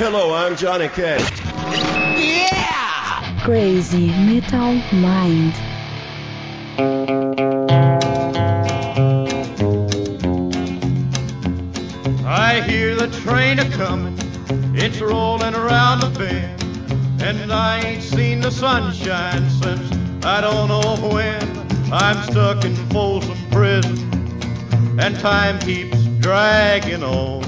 Hello, I'm Johnny Cash. Yeah! Crazy Metal Mind. I hear the train a comin', it's rollin' around the bend, and I ain't seen the sunshine since I don't know when. I'm stuck in Folsom Prison, and time keeps dragging on.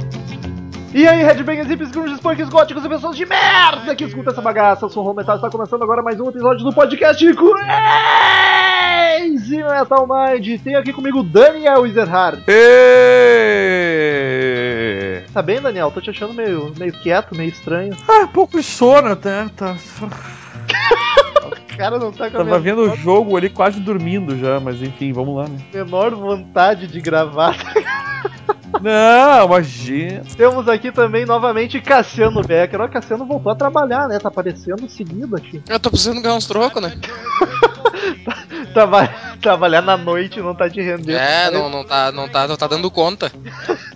E aí, Headbangers, hippies, grunges, punks, góticos e pessoas de merda que escuta essa bagaça. Eu sou o Ron Metal está começando agora mais um episódio do podcast Crazy Metal Mind. Tem aqui comigo Daniel Ezerhard. Ê! Tá bem, Daniel? Tô te achando meio, meio quieto, meio estranho. Ah, pouco de sono até. Tá. O cara não tá com a Tava vendo o jogo ali quase dormindo já, mas enfim, vamos lá, né? menor vontade de gravar. Não, imagina. Temos aqui também novamente Cassiano Becker. Ó, Cassiano voltou a trabalhar, né? Tá aparecendo seguido aqui. Eu tô precisando ganhar uns trocos, né? Traba- Trabalhar na noite não tá te rendendo. É, não, não, tá, não, tá, não tá dando conta.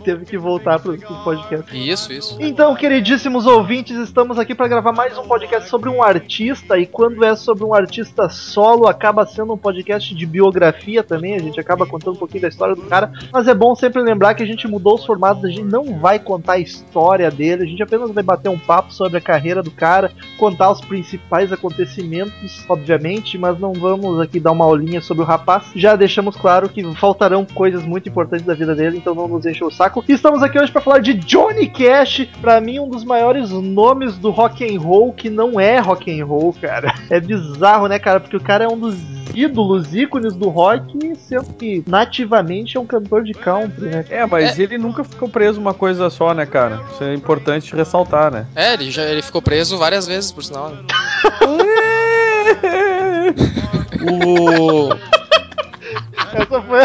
Teve que voltar pro, pro podcast. Isso, isso. Então, queridíssimos ouvintes, estamos aqui para gravar mais um podcast sobre um artista. E quando é sobre um artista solo, acaba sendo um podcast de biografia também. A gente acaba contando um pouquinho da história do cara. Mas é bom sempre lembrar que a gente mudou os formatos. A gente não vai contar a história dele. A gente apenas vai bater um papo sobre a carreira do cara, contar os principais acontecimentos, obviamente. Mas não vamos aqui dar uma aulinha sobre o rapaz. Já deixamos claro que faltarão coisas muito importantes da vida dele, então não nos enche o saco. E estamos aqui hoje para falar de Johnny Cash, para mim um dos maiores nomes do rock and roll que não é rock and roll, cara. É bizarro, né, cara? Porque o cara é um dos ídolos, ícones do rock, sendo que nativamente é um cantor de country, né? É, mas ele nunca ficou preso uma coisa só, né, cara? Isso é importante ressaltar, né? É, ele, já, ele ficou preso várias vezes, por sinal. né? o... Essa foi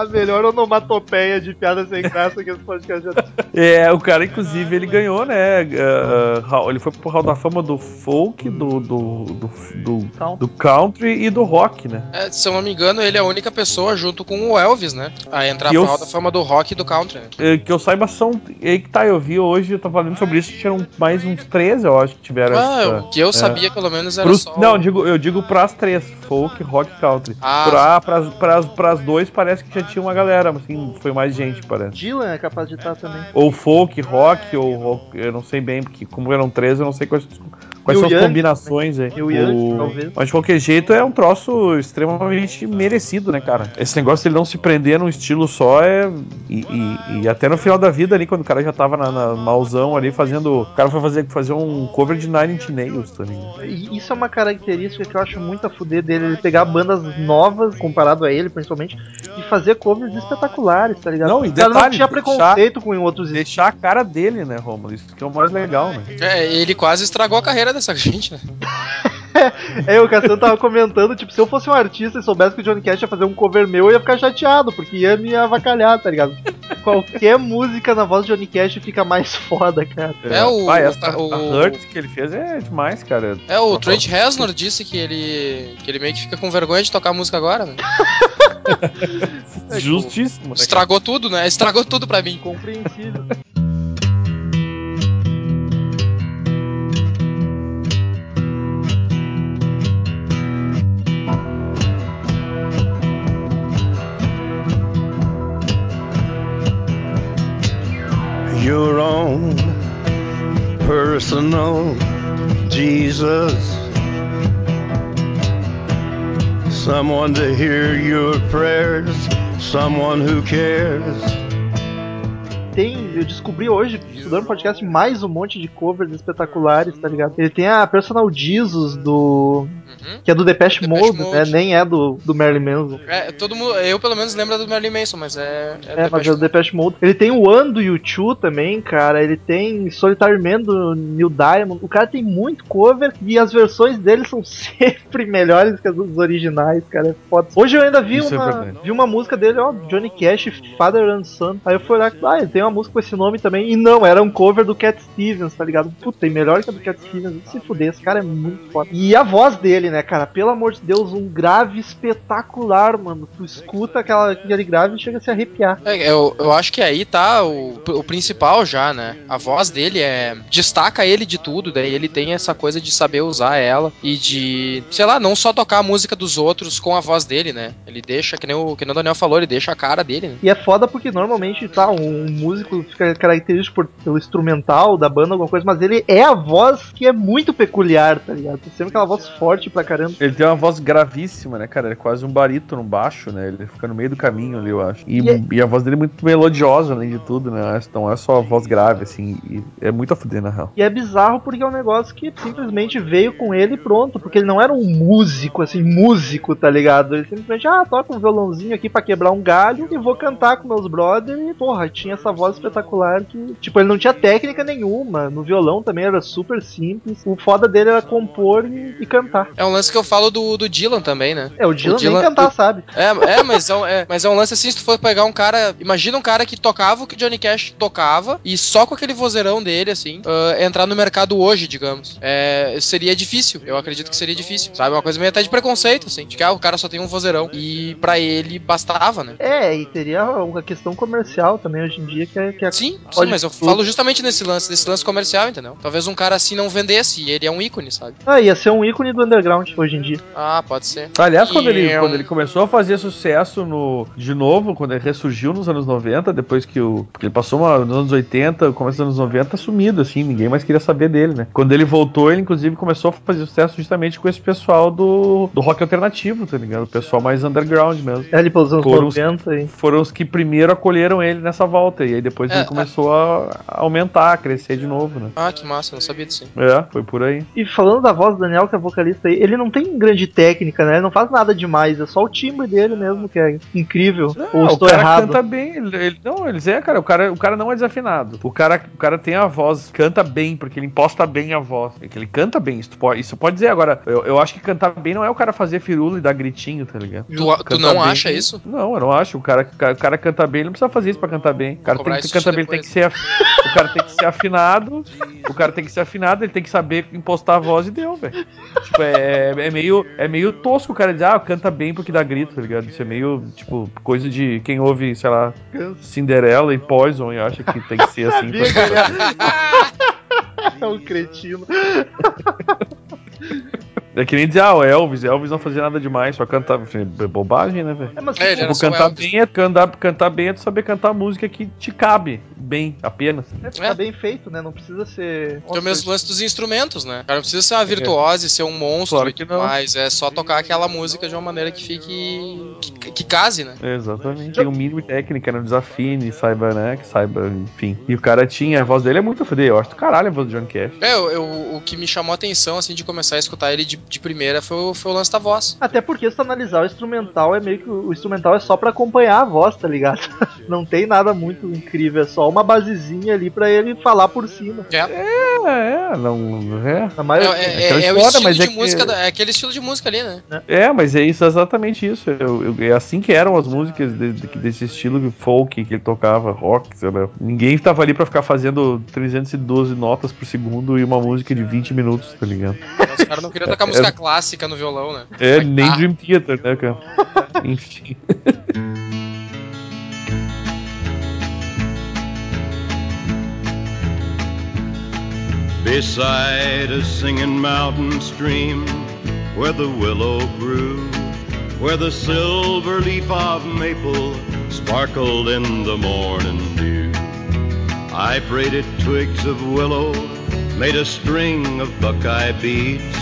a- melhor onomatopeia de piada sem graça que esse podcast já É, o cara, inclusive, ele ganhou, né? hall- ele foi pro Hall da Fama do folk, do, do, do, do, Country. do country e do rock, né? É, se eu não me engano, ele é a única pessoa, junto com o Elvis, né? A entrar E eu- Hall da fama do rock e do country. né? É, que eu saiba são. Aí que tá, eu vi hoje, eu tava falando sobre isso, tinham mais uns três, eu acho, que tiveram Ah, essa. o que eu sabia, pelo menos, era Pros- só. não, eu digo, eu digo pras três, folk, rock e country. Ah. Pra, pras, pras, pras dois parece que já tinha uma galera, assim, foi mais gente, parece. Dylan é capaz de estar também. Ou folk, rock, ou rock, eu não sei bem, porque como eram três, eu não sei quais, quais são as combinações aí. O Young, talvez. Mas de qualquer jeito é um troço extremamente merecido, né, cara? Esse negócio de ele não se prender num estilo só é. E, e- e até no final da vida ali, quando o cara já tava na, na malzão ali fazendo. O cara foi fazer, fazer um cover de Nine Inch Nails também. Isso é uma característica que eu acho muito a fuder dele, ele pegar bandas novas, comparado a ele, principalmente, e fazer covers espetaculares, tá ligado? Não, e cara não detalhe, tinha deixar- preconceito com outros Deixar a cara dele, né, Romulo? Isso que é o mais legal, né? É, ele quase estragou a carreira dessa gente, né? É, o Cassiano tava comentando, tipo, se eu fosse um artista e soubesse que o Johnny Cash ia fazer um cover meu, eu ia ficar chateado, porque ia me avacalhar, tá ligado? Qualquer música na voz de Johnny Cash fica mais foda, cara. É, o- Ah, essa, o- a Hurt que ele fez é demais, cara. É, o Trent Reznor disse que ele, que ele meio que fica com vergonha de tocar música agora, né? Justíssimo. né, cara? Estragou tudo, né? Estragou tudo pra mim. Compreensível. Personal Jesus. Someone to hear your prayers, someone who cares. Tem, eu descobri hoje, estudando podcast, mais um monte de covers espetaculares, tá ligado? Ele tem a Personal Jesus do Que é do Depeche, Depeche Mode, Mode. né? Nem é do, do Marilyn Manson. É, todo mundo, eu pelo menos lembro do Marilyn Manson, mas é. É, mas Depeche é do Depeche Mode. Ele tem o One do YouTube também, cara. Ele tem Solitary Man do Neil Diamond. O cara tem muito cover e as versões dele são sempre melhores que as dos originais, cara. É foda. Hoje eu ainda vi Isso é uma, vi uma música dele, ó, Johnny Cash, Father and Son. Aí eu fui olhar, ah, ele tem uma música com esse nome também. E não, era um cover do Cat Stevens, tá ligado? Puta, tem melhor que a do Cat Stevens. Se fuder, esse cara é muito foda. E a voz dele, né, cara? Pelo amor de Deus, um grave espetacular, mano. Tu escuta aquela, aquele grave e chega a se arrepiar. É, eu, eu acho que aí tá o, o principal já, né? A voz dele é. destaca ele de tudo, daí ele tem essa coisa de saber usar ela e de, sei lá, não só tocar a música dos outros com a voz dele, né? Ele deixa, que nem o, que nem o Daniel falou, ele deixa a cara dele, né? E é foda porque normalmente, tá, um músico fica característico por, pelo instrumental da banda, alguma coisa, mas ele é a voz que é muito peculiar, tá ligado? Tem sempre aquela voz forte pra caramba. Ele tem uma voz gravíssima, né, cara? Ele é quase um barítono baixo, né? Ele fica no meio do caminho ali, eu acho. E, E é- e a voz dele é muito melodiosa, além de tudo, né? Não é só a voz grave, assim. e é muito a fuder, na real. E é bizarro porque é um negócio que simplesmente veio com ele e pronto, porque ele não era um músico, assim, músico, tá ligado? Ele simplesmente, ah, toca um violãozinho aqui pra quebrar um galho e vou cantar com meus brothers e, porra, tinha essa voz espetacular que, tipo, ele não tinha técnica nenhuma, no violão também era super simples, o foda dele era compor e, e cantar. É um lance que eu falo do, do Dylan também, né? É, o Dylan, Dylan- nem cantar sabe. É, é, mas é, um, é- mas é um lance assim, se tu for pegar um cara. Imagina um cara que tocava o que Johnny Cash tocava e só com aquele vozeirão dele, assim, ah, entrar no mercado hoje, digamos. É, seria difícil. Eu acredito que seria difícil. Sabe? Uma coisa meio até de preconceito, assim. De que ah, o cara só tem um vozeirão. E pra ele bastava, né? É, e teria uma questão comercial também hoje em dia que é, que é Sim, sim, mas eu tudo. falo justamente nesse lance, desse lance comercial, entendeu? Talvez um cara assim não vendesse e ele é um ícone, sabe? Ah, ia ser um ícone do underground hoje em dia. Ah, pode ser. Aliás, quando ele, E, quando ele começou a fazer sucesso no, de novo, quando ele ressurgiu nos anos 90, depois que o. Porque ele passou uma, nos anos 80, começo dos anos 90, sumido, assim, ninguém mais queria saber dele, né? Quando ele voltou, ele inclusive começou a fazer sucesso justamente com esse pessoal do, do rock alternativo, tá ligado? O pessoal mais underground mesmo. É ali pelos anos Foram os- 90 e. Foram os que primeiro acolheram ele nessa volta, e aí depois É, ele começou a a aumentar, a crescer de novo, né? Ah, que massa, eu não sabia disso. É, foi por aí. E falando da voz do Daniel, que é vocalista aí, ele não tem grande técnica, né? Ele não faz nada demais, é só o timbre dele mesmo que é incrível. Ou Não, estou o cara errado. canta bem, ele, ele- não, eles é, cara, o cara, o cara não é desafinado. O cara, o cara tem a voz, canta bem, porque ele imposta bem a voz. É que ele canta bem, isso tu pode, isso pode dizer agora. Eu, eu acho que cantar bem não é o cara fazer firula e dar gritinho, tá ligado? Tu, tu não bem- acha isso? Não, eu não acho. O cara, o cara, canta bem, ele não precisa fazer isso pra cantar bem. O cara tem que cantar bem, ele tem que ser af- o cara tem que ser afinado. O cara tem que ser afinado, ele tem que saber impostar a voz e deu, velho. Tipo, é, é meio é meio tosco o cara dizer, ah, canta bem porque dá grito, tá ligado? Isso é meio, tipo, coisa de quem ouve, sei lá, Cinderela e Poison e acha que tem que ser assim. É- é um cretino. É que nem dizer, ah, o Elvis, Elvis não fazia nada demais, só cantava. Enfim, é bobagem, né, velho? É, mas É, Tipo, cantar Elvis. bem, é, cantar, cantar bem é tu saber cantar música que te cabe bem, apenas. é, tá É. bem feito, né? Não precisa ser. Tem o mesmo lance dos instrumentos, né? O cara não precisa ser uma virtuose, ser um monstro Claro e que tudo não. mais. É só tocar aquela música de uma maneira que fique. que, que case, né? Exatamente. Tem um mínimo de técnica, não desafine, saiba, né? Que saiba, enfim. E o cara tinha, a voz dele é muito foder. Eu acho do caralho a voz do John Cash. É, eu, eu- o que me chamou a atenção, assim, de começar a escutar ele de, de primeira foi, o- foi o lance da voz. Até porque se tu analisar o instrumental, é meio que o instrumental é só pra acompanhar a voz, tá ligado? Não tem nada muito incrível, é só uma basezinha ali pra ele falar por cima. É, É, é, não. É. Na é, maioria. é- aquela é o história, estilo de é que- música, da- é aquele estilo de música ali, né? É, mas é isso, exatamente isso. Eu- eu- é assim que eram as músicas de- de- desse estilo de folk que ele tocava, rock, sei lá. Ninguém tava ali pra ficar fazendo 312 notas por segundo e uma música de 20 minutos, tá ligado? Os caras não queriam tocar música clássica no violão, né? É, nem tá. Dream Theater, né, cara? Enfim. Beside a singing mountain stream where the willow grew, where the silver leaf of maple sparkled in the morning dew. I braided twigs of willow, made a string of buckeye beads.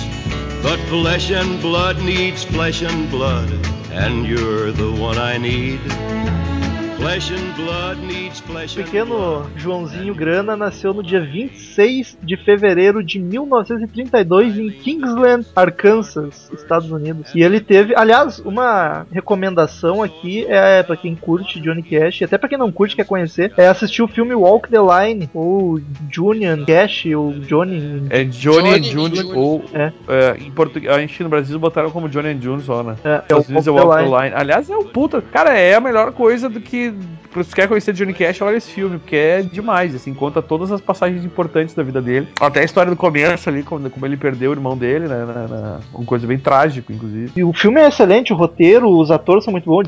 But flesh and blood needs flesh and blood, and you're the one I need. O pequeno Joãozinho Grana nasceu no dia 26 de fevereiro de 1932 em Kingsland, Arkansas, Estados Unidos. E ele teve, aliás, uma recomendação aqui é para quem curte Johnny Cash, e até para quem não curte quer conhecer, é assistir o filme Walk the Line ou Junior Cash ou Johnny. É Johnny, Johnny and June, June. ou É. é, em português, a gente no Brasil botaram como Johnny and June só, né? É, é o Walk the Walk the Line. Line. Aliás, é um puta. Cara, é a melhor coisa do que. Se você quer conhecer Johnny Cash, olha esse filme, porque é demais, assim, conta todas as passagens importantes da vida dele. Até a história do começo ali, como, como ele perdeu o irmão dele, né? na- na- uma coisa bem trágica, inclusive. E o filme é excelente, o roteiro, os atores são muito bons.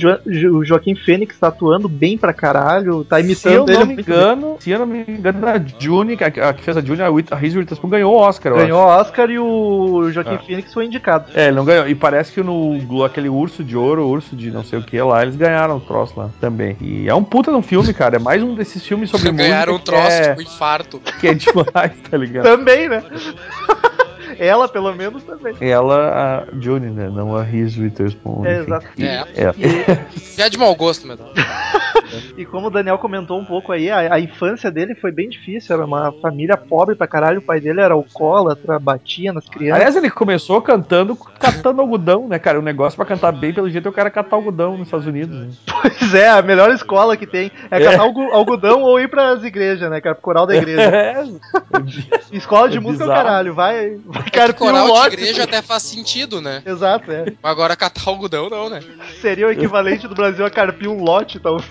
O Joaquim Fênix tá atuando bem pra caralho, tá Se eu imitando não me bem. engano, se eu não me engano, a June, a, a que fez a June, a, Whit- a Reese Witherspoon ganhou o Oscar, Ganhou o Oscar e o Joaquim Ah. Fênix foi indicado. É, ele não ganhou. E parece que no aquele urso de ouro, urso de não sei o que lá, eles ganharam o troço lá também. E é um puta de um filme, cara. É mais um desses filmes sobre Ganharam um música troço, que é, tipo, infarto. que é demais, tá ligado? Também, né? Ela, pelo menos, também. Ela, a June, né? Não a Reese Witherspoon. É, exato. É. É. Já é de mau gosto, mesmo. E como o Daniel comentou um pouco aí, a, a infância dele foi bem difícil. Era uma família pobre pra caralho. O pai dele era alcoólatra, batia nas crianças. Aliás, ele começou cantando, catando algodão, né, cara? O negócio pra cantar bem, pelo jeito, é o cara catar algodão nos Estados Unidos. Né? Pois é, a melhor escola que tem é catar algo- algodão ou ir pras igrejas, né, cara? Pro coral da igreja. É. Escola de É música é o caralho. Vai, vai É um coral de igreja até faz sentido, né? Exato, é. Mas agora catar algodão não, né? Seria o equivalente do Brasil a carpir um lote, talvez.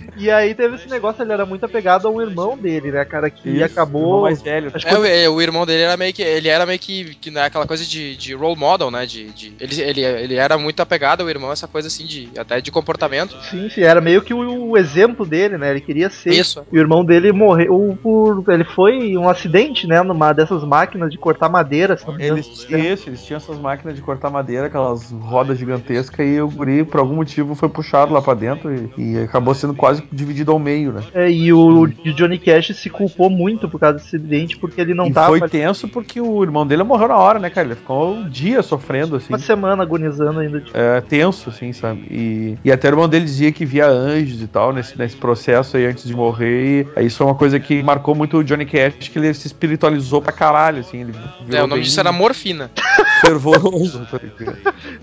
E aí teve esse negócio, ele era muito apegado a um irmão dele, né, cara, que Isso, irmão acabou. mais velho. Acho que É, o, é, o irmão dele era meio que. Ele era meio que. que né, aquela coisa de, de role model, né? De, de- ele, ele, ele era muito apegado ao irmão, essa coisa assim, de até de comportamento. Sim, sim, era meio que o, o exemplo dele, né? Ele queria ser. Isso. E o irmão dele morreu por. Ele foi um acidente, né? Numa dessas máquinas de cortar madeira. Eles, isso, eles tinham essas máquinas de cortar madeira, aquelas rodas gigantescas, e o guri, por algum motivo, foi puxado lá pra dentro e, e acabou sendo quase dividido ao meio, né? É, e o, o Johnny Cash se culpou muito por causa desse acidente, porque ele não e tava foi tenso porque o irmão dele morreu na hora, né, cara? Ele ficou um dia sofrendo, assim. uma semana agonizando ainda. tipo, É, tenso, assim, sabe? E, e até o irmão dele dizia que via anjos e tal nesse, nesse processo aí antes de morrer. E aí isso foi uma coisa que marcou muito o Johnny Cash, que ele se espiritualizou pra caralho, assim. Ele É, o nome disso era morfina. fervoroso.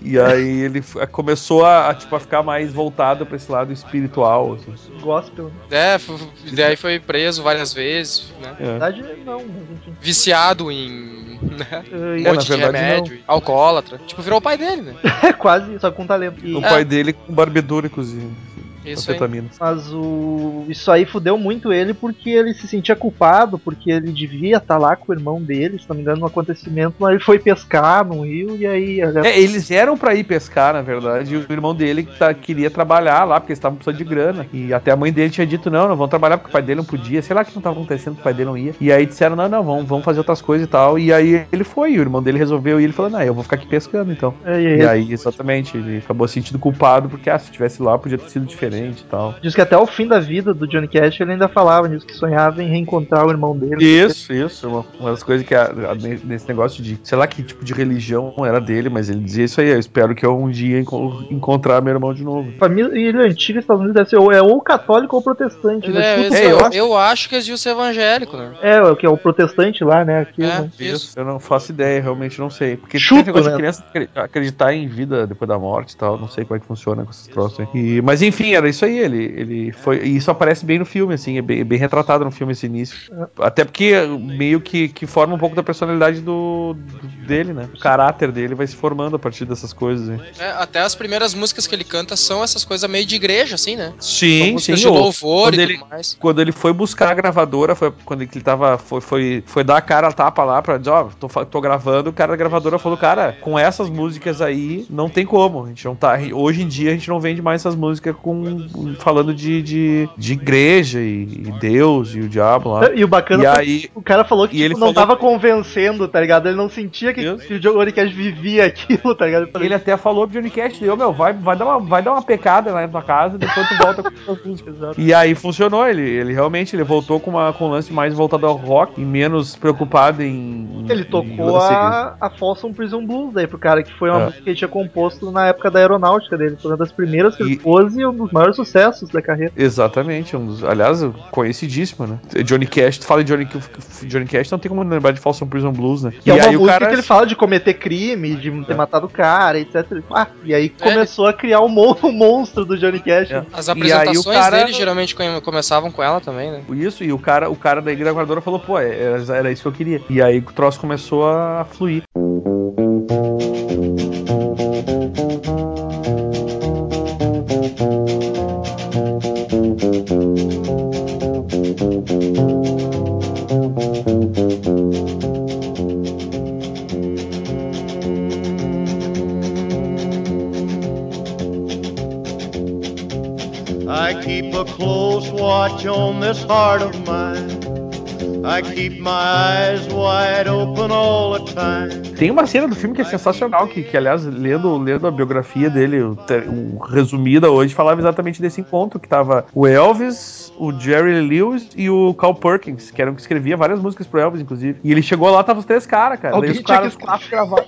e aí ele começou a, a, tipo, a ficar mais voltado pra esse lado espiritual, assim. Gospel. É, f- daí foi preso várias vezes, né? É. Na verdade, não. Viciado em. Né? É, Um É, na monte de verdade, remédio, alcoólatra. Tipo, virou o pai dele, né? É quase, só com talento. E- O pai dele com barbitúricos e Isso aí. anfetaminas. Mas o... isso aí fudeu muito ele porque ele se sentia culpado, porque ele devia estar lá com o irmão dele, se não me engano, no acontecimento, mas ele foi pescar no rio e aí. É, eles eram pra ir pescar, na verdade, e o irmão dele tá- queria trabalhar lá, porque eles estavam precisando de grana. E até a mãe dele tinha dito, não, não vão trabalhar porque o pai dele não podia. Sei lá o que não tava acontecendo, que o pai dele não ia. E aí disseram, não, não, vamos, vamos fazer outras coisas e tal. E aí ele foi, e o irmão dele resolveu, e ele falou, não, eu vou ficar aqui pescando, então. É, e E aí, aí, exatamente, ele acabou se sentindo culpado, porque, ah, se tivesse lá, podia ter sido diferente e tal. Diz que até o fim da vida do Johnny Cash ele ainda falava nisso, que sonhava em reencontrar o irmão dele. Isso, isso. Uma, uma das coisas que a- a- nesse negócio de, sei lá que tipo de religião era dele, mas ele dizia isso aí, eu espero que eu um dia enco- encontrar meu irmão de novo. Família antiga, Estados Unidos deve ser ou, é ou católico ou protestante. né? É, É, eu eu, acho- eu acho que eles ser evangélico, né? É, o que é o protestante lá, né? Aqui, É, né? isso. Eu não faço ideia, realmente não sei. Porque Chuto, tem né? de criança acre- acreditar em vida depois da morte e tal, não sei como é que funciona com esses troços aí. E- mas enfim, era isso aí, ele, ele foi. E isso aparece bem no filme, assim, é bem, é bem retratado no filme esse início. Até porque meio que, que forma um pouco da personalidade do, do- dele, né? O caráter dele vai se formando a partir dessas coisas. É, até as primeiras músicas que ele canta são essas coisas meio de igreja, assim, né? Sim, sim. de ou- louvor quando e ele, tudo mais. quando ele foi buscar a gravadora, foi quando ele tava. Foi, foi, foi dar a cara a tapa lá pra dizer, ó, tô, fa- tô gravando, o cara da gravadora falou, cara, com essas músicas aí, não tem como. A gente não tá. Hoje em dia a gente não vende mais essas músicas com falando de, de, de igreja e, e Deus e o diabo lá. E o bacana E foi aí, que o cara falou que e ele tipo, não falou- tava convencendo, tá ligado? Ele não sentia que, que o Johnny Cash vivia aquilo, tá ligado? Ele até falou pro Johnny Cash, deu, meu, vai, vai, dar uma, vai dar uma pecada lá na tua casa, depois tu volta com as músicas. E aí funcionou, ele, ele realmente ele voltou com, uma, com um lance mais voltado ao rock e menos preocupado em. Ele em tocou lance- a, a Folsom Prison Blues daí pro cara, que foi uma É. música que ele tinha composto na época da aeronáutica dele. Foi uma das primeiras que ele E- pôs e um dos maiores sucessos da carreira. Exatamente, um dos, aliás, conhecidíssimo, né? Johnny Cash, tu fala de Johnny, Johnny Cash, não tem como lembrar de Folsom Prison Blues, né? Que é uma aí música que ele fala de cometer crime, de ter É. matado o cara, etc. Ah, e aí É, começou a criar o, o monstro do Johnny Cash. É. As E aí o apresentações cara- dele geralmente come- começavam com ela também, né? Isso, e o cara, o cara da gravadora falou, pô, era, era isso que eu queria. E aí o troço começou a fluir. I heart of mine. I keep my eyes wide open all the time. Tem uma cena do filme que é sensacional, que, que aliás, lendo, lendo a biografia dele, o, o resumida hoje, falava exatamente desse encontro, que tava o Elvis, o Jerry Lewis e o Carl Perkins, que eram que escrevia várias músicas pro Elvis, inclusive. E ele chegou lá, tava os três caras, cara. Alguém Daí os tinha caras, que- os quatro gravaram.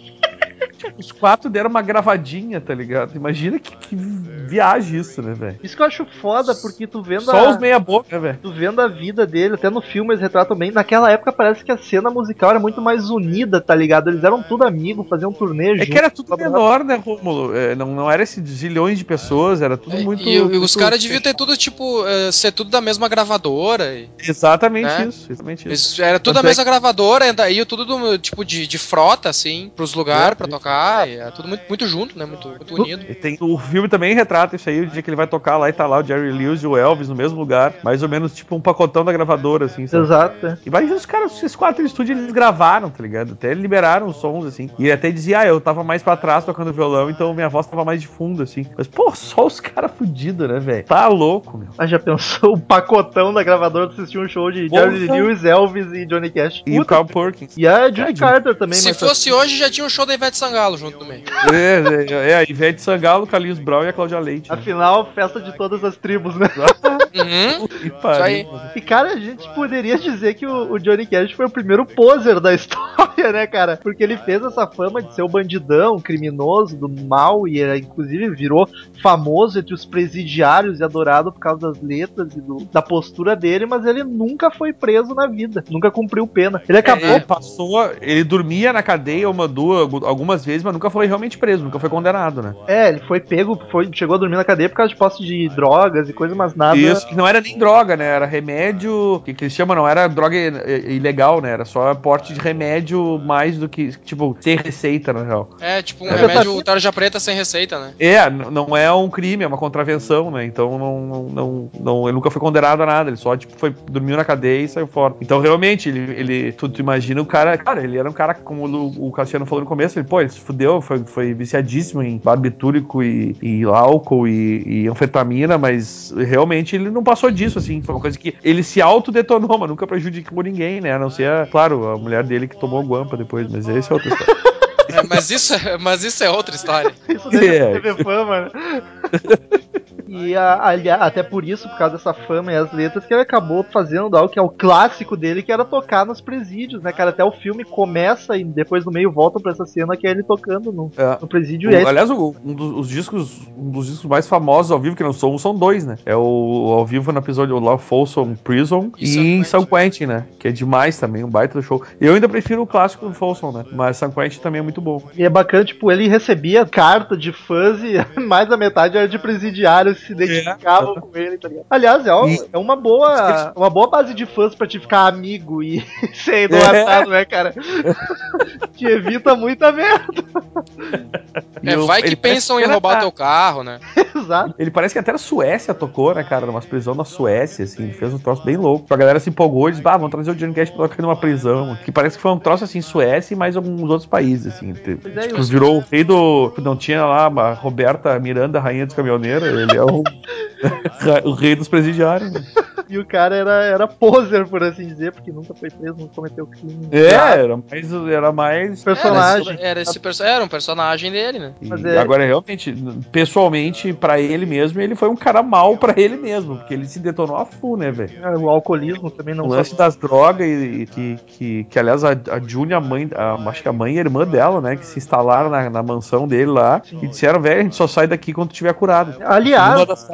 Os quatro deram uma gravadinha, tá ligado? Imagina que, que viagem isso, né, velho? Isso que eu acho foda, porque tu vendo Só a... os meia boca, né, velho? Tu vendo a vida dele, até no filme eles retratam bem. Naquela época parece que a cena musical era muito mais unida, tá ligado? Eles eram tudo amigos, faziam turnê É junto. que era tudo menor, né, Rômulo? É, não, não era esses zilhões de pessoas, era tudo É, muito. e, e os muito- caras deviam ter tudo, tipo, eh, ser tudo da mesma gravadora. e- Exatamente né? isso, exatamente isso. Eles- era tudo Tanto da é mesma gravadora, ainda ia tudo do, tipo de, de frota, assim, pros lugares É, pra isso. Tocar. Era tudo muito, muito junto, né? Muito, muito unido. E tem, o filme também retrata isso aí, o dia que ele vai tocar lá e tá lá o Jerry Lewis e o Elvis no mesmo lugar, mais ou menos tipo um pacotão da gravadora, assim, sabe? Exato. é. E imagina os caras, esses quatro em estúdio, eles gravaram, tá ligado? Até liberaram os sons, assim. E ele até dizia, ah, eu tava mais pra trás tocando violão, então minha voz tava mais de fundo, assim. Mas, pô, só os caras fudidos, né, velho? Tá louco, meu. Ah, já pensou o pacotão da gravadora pra assistir um show de Porra. Jerry Lewis, Elvis e Johnny Cash? E o Puta, Carl Perkins. E a Judy É, Carter também, Se mas fosse hoje, já tinha um show da Ivete Sangalo junto no meio. É, é, é, a Ivete Sangalo, Carlinhos Brown e a Cláudia Leite. né? Afinal, festa de todas as tribos, né? Uhum. Aí. E, cara, a gente poderia dizer que o, o Johnny Cash foi o primeiro poser da história, né, cara? Porque ele fez essa fama de ser o bandidão, criminoso, do mal, e é, inclusive virou famoso entre os presidiários e adorado por causa das letras e do- da postura dele, mas ele nunca foi preso na vida, nunca cumpriu pena. Ele acabou. Ele passou, ele dormia na cadeia uma, duas, algumas vezes, mas nunca foi realmente preso, nunca foi condenado, né? É, ele foi pego, foi, chegou a dormir na cadeia por causa de posse de drogas e coisa, mas nada. Isso, que não era nem droga, né? Era remédio. que, que eles chamam, não era droga ilegal, né? Era só porte de remédio mais do que, tipo, sem receita, na real. É, tipo um É. remédio tarja preta sem receita, né? É, não é um crime, é uma contravenção, né? Então não, não, não, não- ele nunca foi condenado a nada, ele só tipo, foi, dormiu na cadeia e saiu fora. Então realmente, ele, ele tu, tu imagina o cara, cara, ele era um cara, como o, o Cassiano falou no começo, ele, pô, ele fudeu, foi, foi viciadíssimo em barbitúrico e, e álcool e, e anfetamina, mas realmente ele não passou disso, assim, foi uma coisa que ele se autodetonou, mas nunca prejudicou ninguém, né? A não ser, claro, a mulher dele que tomou guampa depois, mas esse é outra história. É, mas, isso, é- mas isso é outra história. Isso deve É. fama, né? E a- ali- até por isso, por causa dessa fama e as letras, que ele acabou fazendo algo que é o clássico dele, que era tocar nos presídios, né, cara? Até o filme começa e depois no meio volta pra essa cena que é ele tocando no, É. no presídio. O- é aliás, o- um dos os discos, um dos discos mais famosos ao vivo, que não são um, são dois, né? É o, o ao vivo no episódio lá, Folsom Prison E e, San Quentin. San Quentin, né? Que é demais também, um baita do show. Eu ainda prefiro o clássico do Folsom, né? Mas San Quentin também é muito bom. E é bacana, tipo, ele recebia carta de fãs e mais da metade era de presidiários se identificavam com ele, tá ligado? Aliás, é, um- E- é uma boa uma boa base de fãs pra te ficar amigo e ser idolatrado, né, cara? te evita muita merda, É, vai que pensam em roubar teu carro, né? exato. Ele parece que até na Suécia tocou, né, cara? Numa prisão na Suécia, assim. Ele fez um troço bem louco. A galera se empolgou e disse, bah, vamos trazer o Johnny Cash pra tocar numa prisão. Que parece que foi um troço, assim, Suécia e mais alguns outros países, assim. Pois é, tipo, virou o rei do... Não tinha lá a Roberta Miranda, rainha dos caminhoneiros. Ele é o... o, o rei dos presidiários. E o cara era, era poser, por assim dizer, porque nunca foi preso, nunca cometeu crime. É, era mais. Era mais Personagem. Era, esse perso era um personagem dele, né? Mas é- Agora, realmente, pessoalmente, pra ele mesmo, ele foi um cara mal pra ele mesmo, porque ele se detonou a full, né, velho? Ah, O alcoolismo também não O lance das drogas e, e que, que, que, aliás, a, a Júnia, a mãe, a, acho que a mãe e a irmã dela, né, que se instalaram na, na mansão dele lá e disseram, velho, a gente só sai daqui quando tiver curado. Aliás,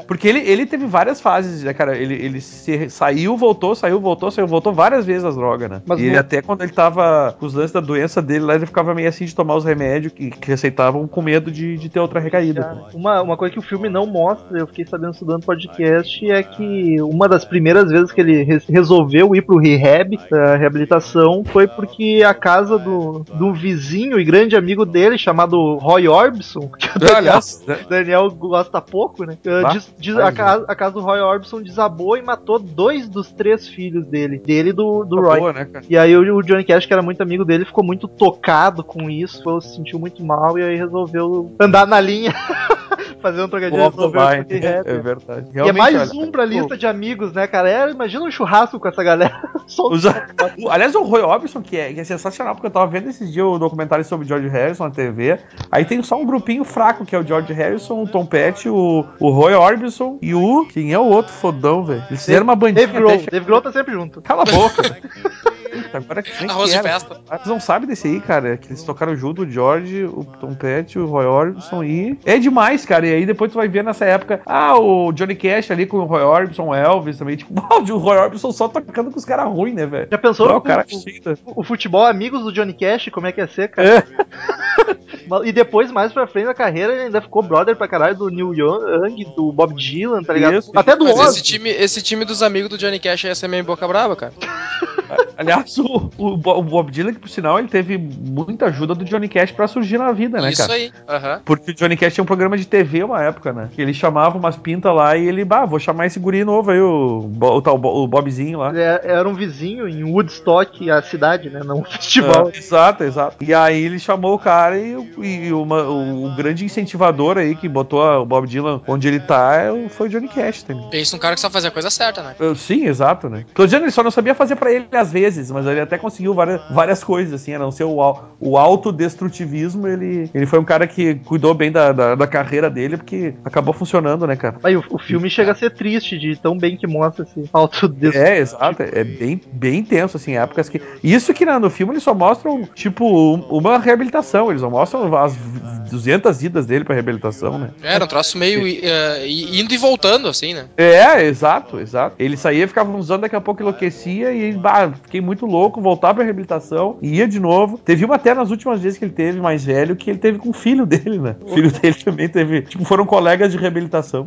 Porque ele, ele teve várias fases, né, cara? Ele, ele se- saiu, voltou, saiu, voltou, saiu, voltou várias vezes as drogas, né? Mas e ele não- até quando ele tava com os lances da doença dele lá, ele ficava meio assim de tomar os remédios que, que receitavam com medo de, de ter outra recaída. Uma, uma coisa que o filme não mostra, eu fiquei sabendo estudando podcast, é que uma das primeiras vezes que ele re- resolveu ir pro rehab, pra reabilitação, foi porque a casa do, do vizinho e grande amigo dele, chamado Roy Orbison, que o Daniel? Daniel gosta pouco, né? Uh, diz- diz- a, casa, a casa do Roy Orbison desabou e matou dois dos três filhos dele, dele e do, do Roy. boa, né? E aí o, o Johnny Cash, que era muito amigo dele, ficou muito tocado com isso, se sentiu muito mal e aí resolveu andar na linha, fazer um trocadilho the resolveu pro é, é verdade. E é Realmente, mais olha, um pra pô, lista de amigos, né, cara? É, imagina um churrasco com essa galera. Os- Aliás, o Roy Orbison, que é, que é sensacional, porque eu tava vendo esses dias o documentário sobre George Harrison na TV. Aí tem só um grupinho fraco, que é o George Harrison, o Tom Petty, o, o Roy Orbison e o. Quem é o outro fodão, velho? Eles fizeram uma bandinha. Dave Grohl. Dave Grohl tá sempre junto. Cala a boca. Puta, agora quem Arroz que de era? festa. Vocês não sabem desse aí, cara? Que eles tocaram junto o George, o Tom Petty, o Roy Orbison e. É demais, cara. E aí depois tu vai ver nessa época. Ah, o Johnny Cash ali com o Roy Orbison, o Elvis também. Tipo, o Roy Orbison só tocando com os caras ruins, né, velho? Já pensou Não, o cara o, da- o, futebol amigos do Johnny Cash, como é que ia ser, cara? É. E depois, mais pra frente da carreira, ele ainda ficou brother pra caralho do Neil Young, do Bob Dylan, tá ligado? Isso. Até do Mas esse time, esse time dos amigos do Johnny Cash ia ser meio boca brava, cara. Aliás, o, o Bo- o Bob Dylan, que por sinal, ele teve muita ajuda do Johnny Cash pra surgir na vida, né, Isso cara? aí. Aham. Porque o Johnny Cash tinha um programa de TV uma época, né? Que ele chamava umas pintas lá e ele, bah, vou chamar esse guri novo aí, o, o, tal o Bobzinho lá. Ele é- era um vizinho em Woodstock, a cidade, né? Não um festival. É, exato, exato. E aí ele chamou o cara e, o- e uma- o, grande incentivador aí que botou a- o Bob Dylan onde ele tá é o- foi o Johnny Cash também. Pensa num cara que só fazia a coisa certa, né? Eu- Sim, exato, né? Dizendo, ele só não sabia fazer pra ele às vezes, mas ele até conseguiu várias, várias coisas, assim, a não ser o, o autodestrutivismo, ele, ele foi um cara que cuidou bem da, da, da carreira dele, porque acabou funcionando, né, cara? Aí o, o filme chega a ser triste de tão bem que mostra esse autodestrutivo. É, exato. É bem, bem intenso, assim, épocas que. Isso que na- no filme eles só mostram, tipo, um- uma reabilitação. Eles só mostram as 200 idas dele pra reabilitação, né? Era um troço meio eh, indo e voltando, assim, né? É, exato, exato. Ele saía, ficava uns anos, daqui a pouco enlouquecia e, bah, fiquei muito louco, voltar pra reabilitação, ia de novo. Teve uma até nas últimas vezes que ele teve mais velho, que ele teve com o filho dele, né? O filho dele também teve, tipo, foram colegas de reabilitação.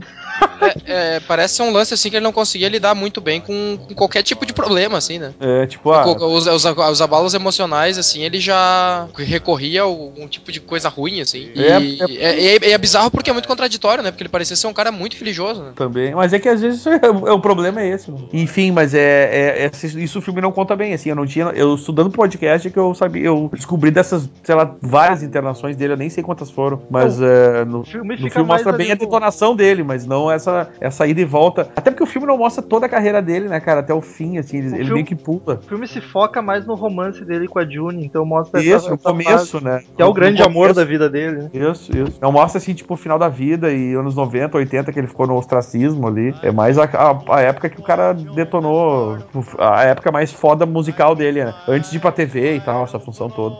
É, é, parece ser um lance assim que ele não conseguia lidar muito bem com, com qualquer tipo de problema, assim, né? É, tipo, ah, Os, os, os abalos emocionais, assim, ele já recorria a algum tipo de coisa ruim, assim. E É, é, é- é bizarro porque é muito contraditório, né? Porque ele parecia ser um cara muito religioso, né? Também, mas é que às vezes é, é, o problema é esse. né? Enfim, mas é, é- é- isso o filme não conta bem, assim, eu não tinha, eu estudando podcast é que eu sabia, eu descobri dessas, sei lá, várias internações dele, eu nem sei quantas foram, mas é, no, O filme no fica filme mais mostra ali bem a detonação dele, mas não essa, essa ida e volta. Até porque o filme não mostra toda a carreira dele, né, cara, até o fim, assim, ele, ele filme- meio que pula. O filme se foca mais no romance dele com a June, então mostra Isso, essa, no essa fase, começo, né? que é o grande amor começo. da vida dele. né? Isso, isso. Não mostra assim, tipo, o final da vida e anos 90, 80 que ele ficou no ostracismo ali. É mais a, a- a época que o cara detonou, a época mais foda musical dele, né? Antes de ir pra TV e tal, essa função toda.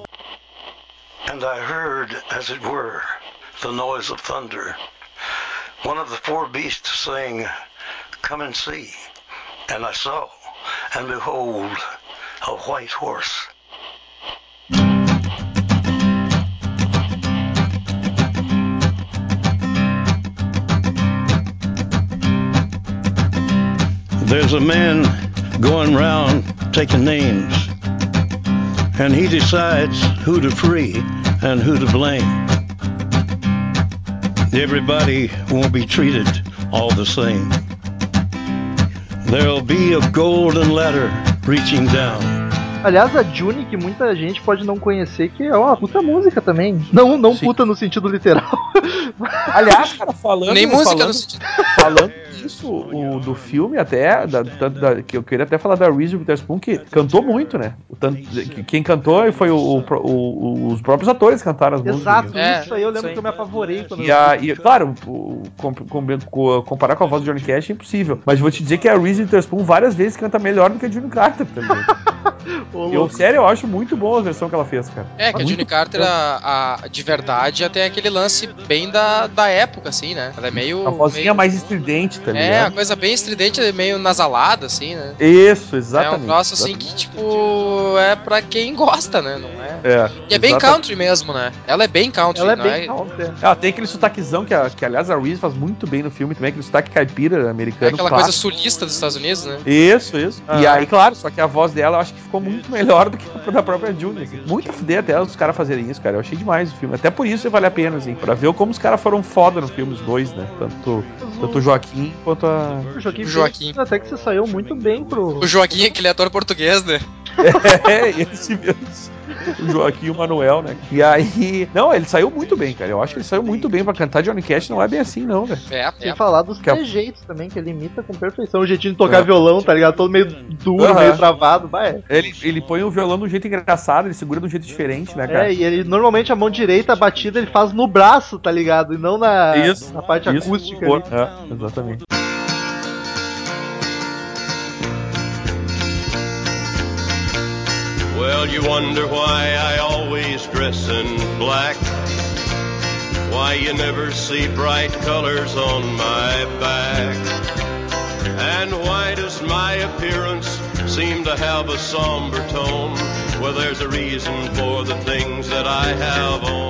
And I heard, as it were, the noise of thunder. One of the four beasts saying, Come and see. And I saw, and behold, a white horse. There's a man going round taking names, and he decides who to free and who to blame. Everybody won't be treated all the same. There'll be a golden ladder reaching down. Aliás, a June, que muita gente pode não conhecer, que é uma puta música também. Não, não Sim. puta no sentido literal, Aliás, cara, falando. Nem música falando, no sentido. falando isso, o, do filme até, da, tanto da- que eu queria até falar da Reese Witherspoon, que cantou muito, né? O tanto, que- quem cantou foi o, o- o- os próprios atores que cantaram as músicas. Exato, É, isso aí eu lembro aí. que eu me apavorei quando E, eu a, e, claro, com- com- com- comparar com a voz do Johnny Cash é impossível. Mas vou te dizer que a Reese Witherspoon várias vezes canta melhor do que a Johnny Carter também. Ô, eu, sério, eu acho muito boa a versão que ela fez, cara. É, que a June Carter, a, a- de verdade, até aquele lance bem da, da época, assim, né? Ela é meio. A vozinha meio- mais estridente, tá ligado? É, a coisa bem estridente, meio nasalada, assim, né? Isso, É exatamente. um troço assim que, tipo, é pra quem gosta, né? Não é. É, E é bem exatamente. country mesmo, né? Ela é bem country, Ela é bem counter. Ela tem aquele sotaquezão que, a- que, aliás, a Reese faz muito bem no filme também, aquele sotaque caipira É americano. aquela coisa clássico. sulista dos Estados Unidos, né? Isso, isso. E Ah. aí, claro, só que a voz dela eu acho que ficou muito melhor do que a da própria Julia. Assim. Muito fuder até os caras fazerem isso, cara. Eu achei demais o filme. Até por isso vale a pena, assim, pra ver como os caras foram foda no filme, os dois, né? Tanto, tanto o Joaquim quanto a. O Joaquim, O Joaquim. Até que você saiu muito bem pro. O Joaquim, aquele ator português, né? É, esse mesmo. O Joaquim e o Manuel, né? E aí. Não, ele saiu muito bem, cara. Eu acho que ele saiu muito bem pra cantar Johnny Cash. Não é bem assim, não, velho. É, Sem é. falar dos Que a- trejeitos também, que ele imita com perfeição. O jeitinho de tocar É. violão, tá ligado? Todo meio duro, meio travado. Vai. Ele, ele põe o violão de um jeito engraçado, ele segura de um jeito diferente, né, cara? É, e ele normalmente a mão direita a batida ele faz no braço, tá ligado? E não na, Isso, na parte Isso, acústica. pô, ali. É, exatamente. Well, you wonder why I always dress in black. Why you never see bright colors on my back. And why does my appearance seem to have a somber tone? Well, there's a reason for the things that I have on.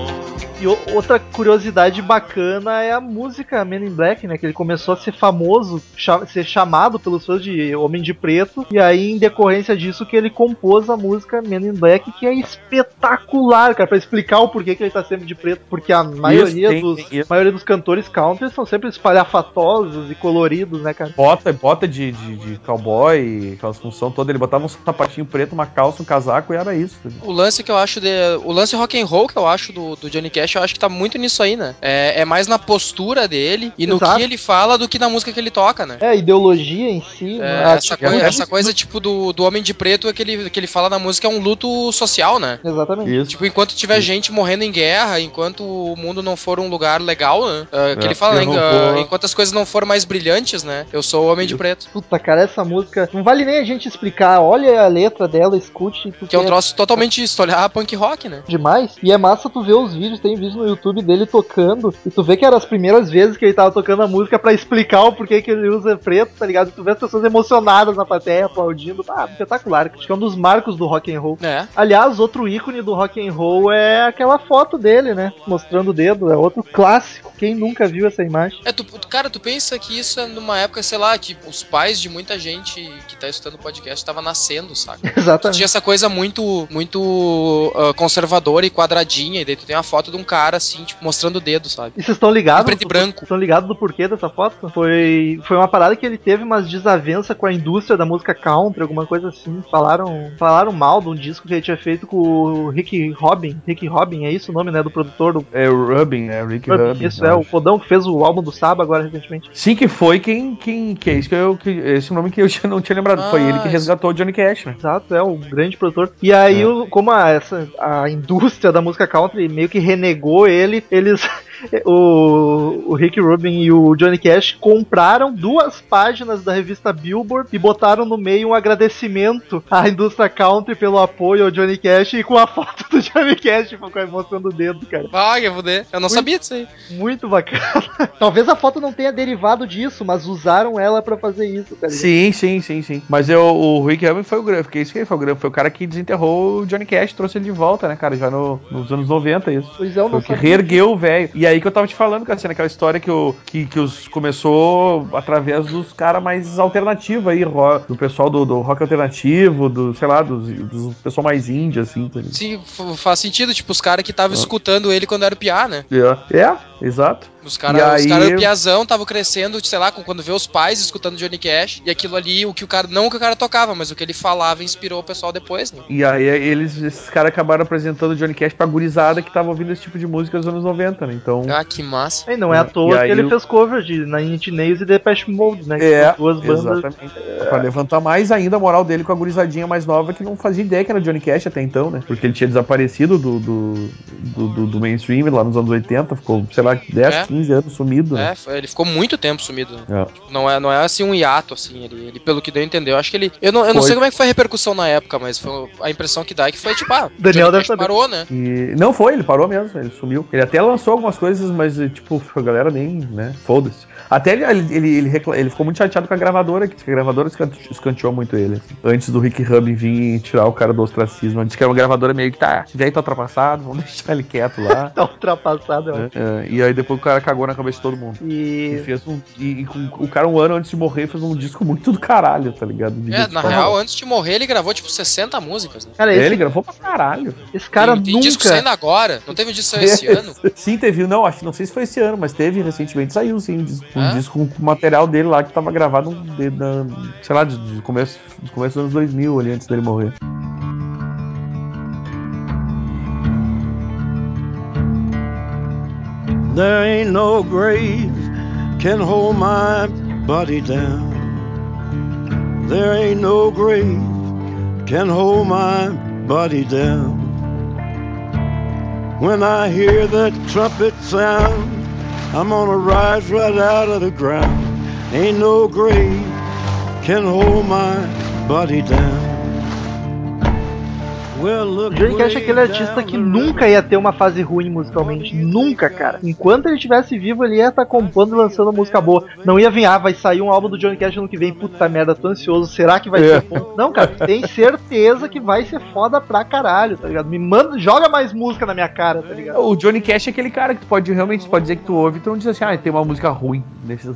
E outra curiosidade bacana é a música Men in Black, né? Que ele começou a ser famoso, cha- ser chamado pelos fãs de Homem de Preto. E aí, em decorrência disso, que ele compôs a música Men in Black, que é espetacular, cara, pra explicar o porquê que ele tá sempre de preto. Porque a maioria, tem- dos, tem isso. maioria dos cantores country são sempre espalhafatosos e coloridos, né, cara? Bota, bota de, de, de cowboy, aquelas função toda, ele botava um sapatinho preto, uma calça, um casaco e era isso. O lance que eu acho de. O lance rock and roll que eu acho do, do Johnny Cash, eu acho que tá muito nisso aí, né? É, é mais na postura dele e no Exato. que ele fala do que na música que ele toca, né? É, a ideologia em si. É, né? essa, coi- é essa coisa, tipo, do, do Homem de Preto que ele, que ele fala na música é um luto social, né? Exatamente. Isso. Tipo, enquanto tiver gente morrendo em guerra, enquanto o mundo não for um lugar legal, né? Ah, que É, ele fala, eu né? vou- enquanto as coisas não forem mais brilhantes, né? Eu sou o Homem de Isso. Preto. Puta, cara, essa música. Não vale nem a gente explicar. Olha a letra dela, escute. porque Que é um troço totalmente olhar punk rock, né? demais. E é massa tu ver os vídeos, tem vídeo no YouTube dele tocando, e tu vê que eram as primeiras vezes que ele tava tocando a música pra explicar o porquê que ele usa preto, tá ligado? E tu vê as pessoas emocionadas na plateia, aplaudindo. Ah, espetacular. Acho que é um dos marcos do rock and roll. É. Aliás, outro ícone do rock and roll é aquela foto dele, né? Mostrando o dedo. É outro clássico. Quem nunca viu essa imagem? É, tu, tu- cara, tu pensa que isso é numa época, sei lá, que os pais de muita gente que tá escutando o podcast tava nascendo, saca? Tu Exatamente. tinha essa coisa muito, muito ah, conservadora e quadradinha, e daí tu tem uma foto de um cara assim, tipo, mostrando o dedo, sabe? E vocês estão ligados? Preto e branco. Estão ligados do porquê dessa foto? Foi, foi uma parada que ele teve umas desavenças com a indústria da música country, alguma coisa assim. Falaram, falaram mal de um disco que ele tinha feito com o Rick Robin. Rick Robin, é isso o nome, né? Do produtor do É o Rubin, né? O Rick Rubin. Isso, é, o acho. fodão que fez o álbum do Saba agora recentemente. Sim, que foi quem. quem que é isso que eu. Que, esse nome que eu não tinha lembrado. foi Ah, ele que resgatou o Johnny Cash, né? Exato, é o grande produtor. E aí, É. o- como a, essa, a indústria da música country meio que renegou ele, eles. O, o Rick Rubin e o Johnny Cash compraram duas páginas da revista Billboard e botaram no meio um agradecimento à indústria country pelo apoio ao Johnny Cash e com a foto do Johnny Cash tipo, mostrando o dedo, cara. Vai, eu vou. Eu não Ui. sabia disso aí. Muito bacana. Talvez a foto não tenha derivado disso, mas usaram ela pra fazer isso, tá ligado? Sim, sim, sim, sim. Mas eu, o Rick Rubin foi o grande. Porque isso que ele foi o grande. Foi o cara que desenterrou o Johnny Cash, trouxe ele de volta, né, cara? Já no- nos anos 90, isso. Pois é, eu Foi não o que reergueu o velho. E aí que eu tava te falando, Cassiano, aquela história que, o, que, que os começou através dos caras mais alternativos aí, ro- do pessoal do, do rock alternativo, do, sei lá, dos, dos pessoal mais indie, assim. Tá? Sim, faz sentido, tipo, os caras que estavam escutando ele quando era piá, né? É, é, exato. Os caras, os caras piazão estavam crescendo, sei lá, quando vê os pais escutando Johnny Cash, e aquilo ali, o que o cara, não o que o cara tocava, mas o que ele falava inspirou o pessoal depois, né? E aí eles, esses caras acabaram apresentando o Johnny Cash pra gurizada que tava ouvindo esse tipo de música nos anos 90, né? Então. Ah, que massa. E não é à toa que ele o- fez cover de Nine Inch Nails e Depeche Mode, né? que É, são duas bandas. exatamente. Pra levantar mais ainda a moral dele com a gurizadinha mais nova que não fazia ideia que era Johnny Cash até então, né? Porque ele tinha desaparecido do, do, do, do- do mainstream lá nos anos 80, ficou, sei lá, 10, É. 15 anos sumido, né? É, ele ficou muito tempo sumido. né? É. Não é, não é assim um hiato, assim, ele, ele pelo que deu a entender. Eu acho que ele. Eu não, eu não Foi. sei como é que foi a repercussão na época, mas foi, a impressão que dá é que foi tipo, ah, Daniel deve saber. parou, né? E não foi, ele parou mesmo, ele sumiu. Ele até lançou algumas coisas, mas tipo, a galera nem, né, foda-se. Até ele, ele, ele, ele recla- ele ficou muito chateado com a gravadora, que a gravadora escan- escanteou muito ele. assim. Antes do Rick Rubin vir tirar o cara do ostracismo. Disse que era uma gravadora meio que tá, velho, tá ultrapassado, vamos deixar ele quieto lá. Tá ultrapassado, acho. né? É, e aí depois o cara cagou na cabeça de todo mundo. E E. fez um. E, e o cara, um ano antes de morrer, fez um disco muito do caralho, tá ligado? De É, na real, antes de morrer, ele gravou tipo 60 músicas, né? Cara, ele esse, gravou pra caralho. esse cara tem, tem disco saindo nunca. agora, não teve um disco saindo esse ano? Sim, teve. Não, acho, não sei se foi esse ano, mas teve recentemente. Saiu, sim, um disco, um Ah? disco com o material dele lá que tava gravado, de, da- sei lá, de, de começo, de começo dos anos 2000, ali, antes dele morrer. There ain't no grave can hold my body down. There ain't no grave can hold my body down. When I hear that trumpet sound, I'm gonna rise right out of the ground. Ain't no grave can hold my body down. Johnny Cash é aquele artista que nunca ia ter uma fase ruim musicalmente. Nunca, cara. Enquanto ele estivesse vivo, ele ia estar compondo e lançando música boa. Não ia vir, ah, vai sair um álbum do Johnny Cash ano que vem. Puta merda, tô ansioso. Será que vai É. ser bom? Não, cara, tem certeza que vai ser foda pra caralho, tá ligado? Me manda, joga mais música na minha cara, tá ligado? O Johnny Cash é aquele cara que tu pode realmente pode dizer que tu ouve e tu não diz assim, ah, tem uma música ruim.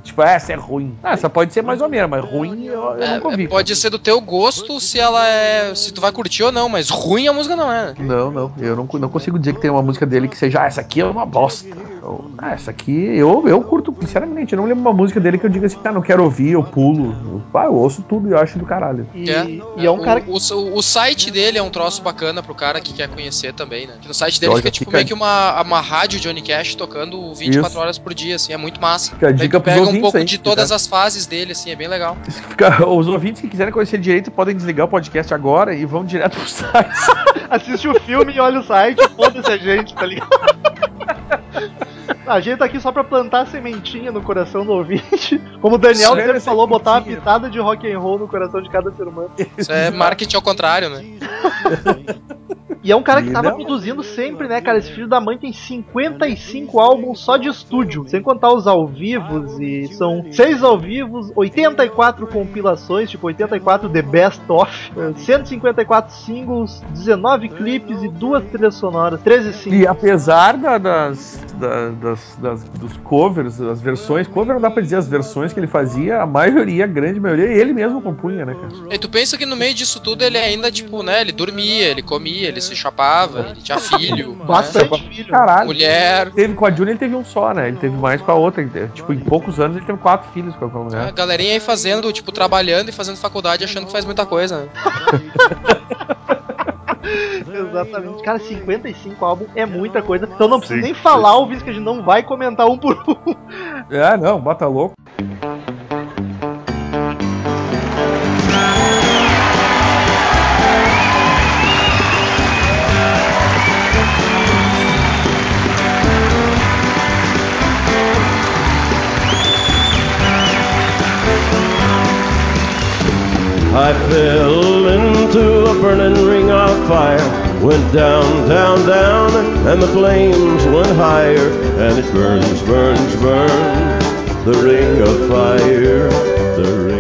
Tipo, "Ah, essa é ruim. Ah, essa pode ser mais ou menos, mas ruim eu, eu É, nunca ouvi. pode ser do teu gosto se ela é. se tu vai curtir ou não, mas ruim a música não é. né? Não, não. Eu não, não consigo dizer que tem uma música dele que seja, ah, essa aqui é uma bosta. Ou, ah, essa aqui eu, eu curto, sinceramente. Eu não lembro uma música dele que eu diga assim, ah, não quero ouvir, eu pulo. Eu, ah, eu ouço tudo e eu acho do caralho. E É, e é um o, cara que. o, o site dele é um troço bacana pro cara que quer conhecer também, né? Que no site dele Olha, fica tipo fica- meio que uma, uma rádio Johnny Cash tocando 24 Isso. horas por dia, assim, é muito massa. Fica a dica pega um pouco aí, de que todas tá- as fases dele, assim, é bem legal. Fica- Os ouvintes que quiserem conhecer direito podem desligar o podcast agora e vão direto pro site. Assiste o filme e olha o site, foda-se a gente, tá ligado? A gente tá aqui só pra plantar a sementinha no coração do ouvinte. Como o Daniel Sério, sempre falou, botar uma pitada de rock and roll no coração de cada ser humano. Isso é marketing ao contrário, né? E é um cara que E tava não- produzindo sempre, né, cara? Esse filho da mãe tem 55 álbuns só de estúdio, sem contar os ao vivos, e são 6 ao vivos, 84 compilações, tipo 84 The Best Of, eh, 154 singles, 19 clipes e duas trilhas sonoras, 13 singles. E apesar da- das, da- das- das- dos covers, as versões, cover não dá pra dizer as versões que ele fazia, a maioria, a grande maioria, ele mesmo compunha, né, cara? E tu pensa que no meio disso tudo ele ainda, tipo, né, ele dormia, ele comia, ele se chapava, ele tinha filho, né? Bastante filho. Caralho. mulher. Teve, com a Júlia ele teve um só, né? Ele teve mais com a outra. Tipo, em poucos anos ele teve quatro filhos com a com a mulher. galerinha aí fazendo, tipo, trabalhando e fazendo faculdade achando que faz muita coisa, né? Exatamente. Cara, 55 álbuns é muita coisa. Então não preciso nem falar, ouvintes, que a gente não vai comentar um por um. É, não, bota louco. I fell into a burning ring of fire. Went down, down, down, and the flames went higher. And it burns, burns, burns. The ring of fire, the ring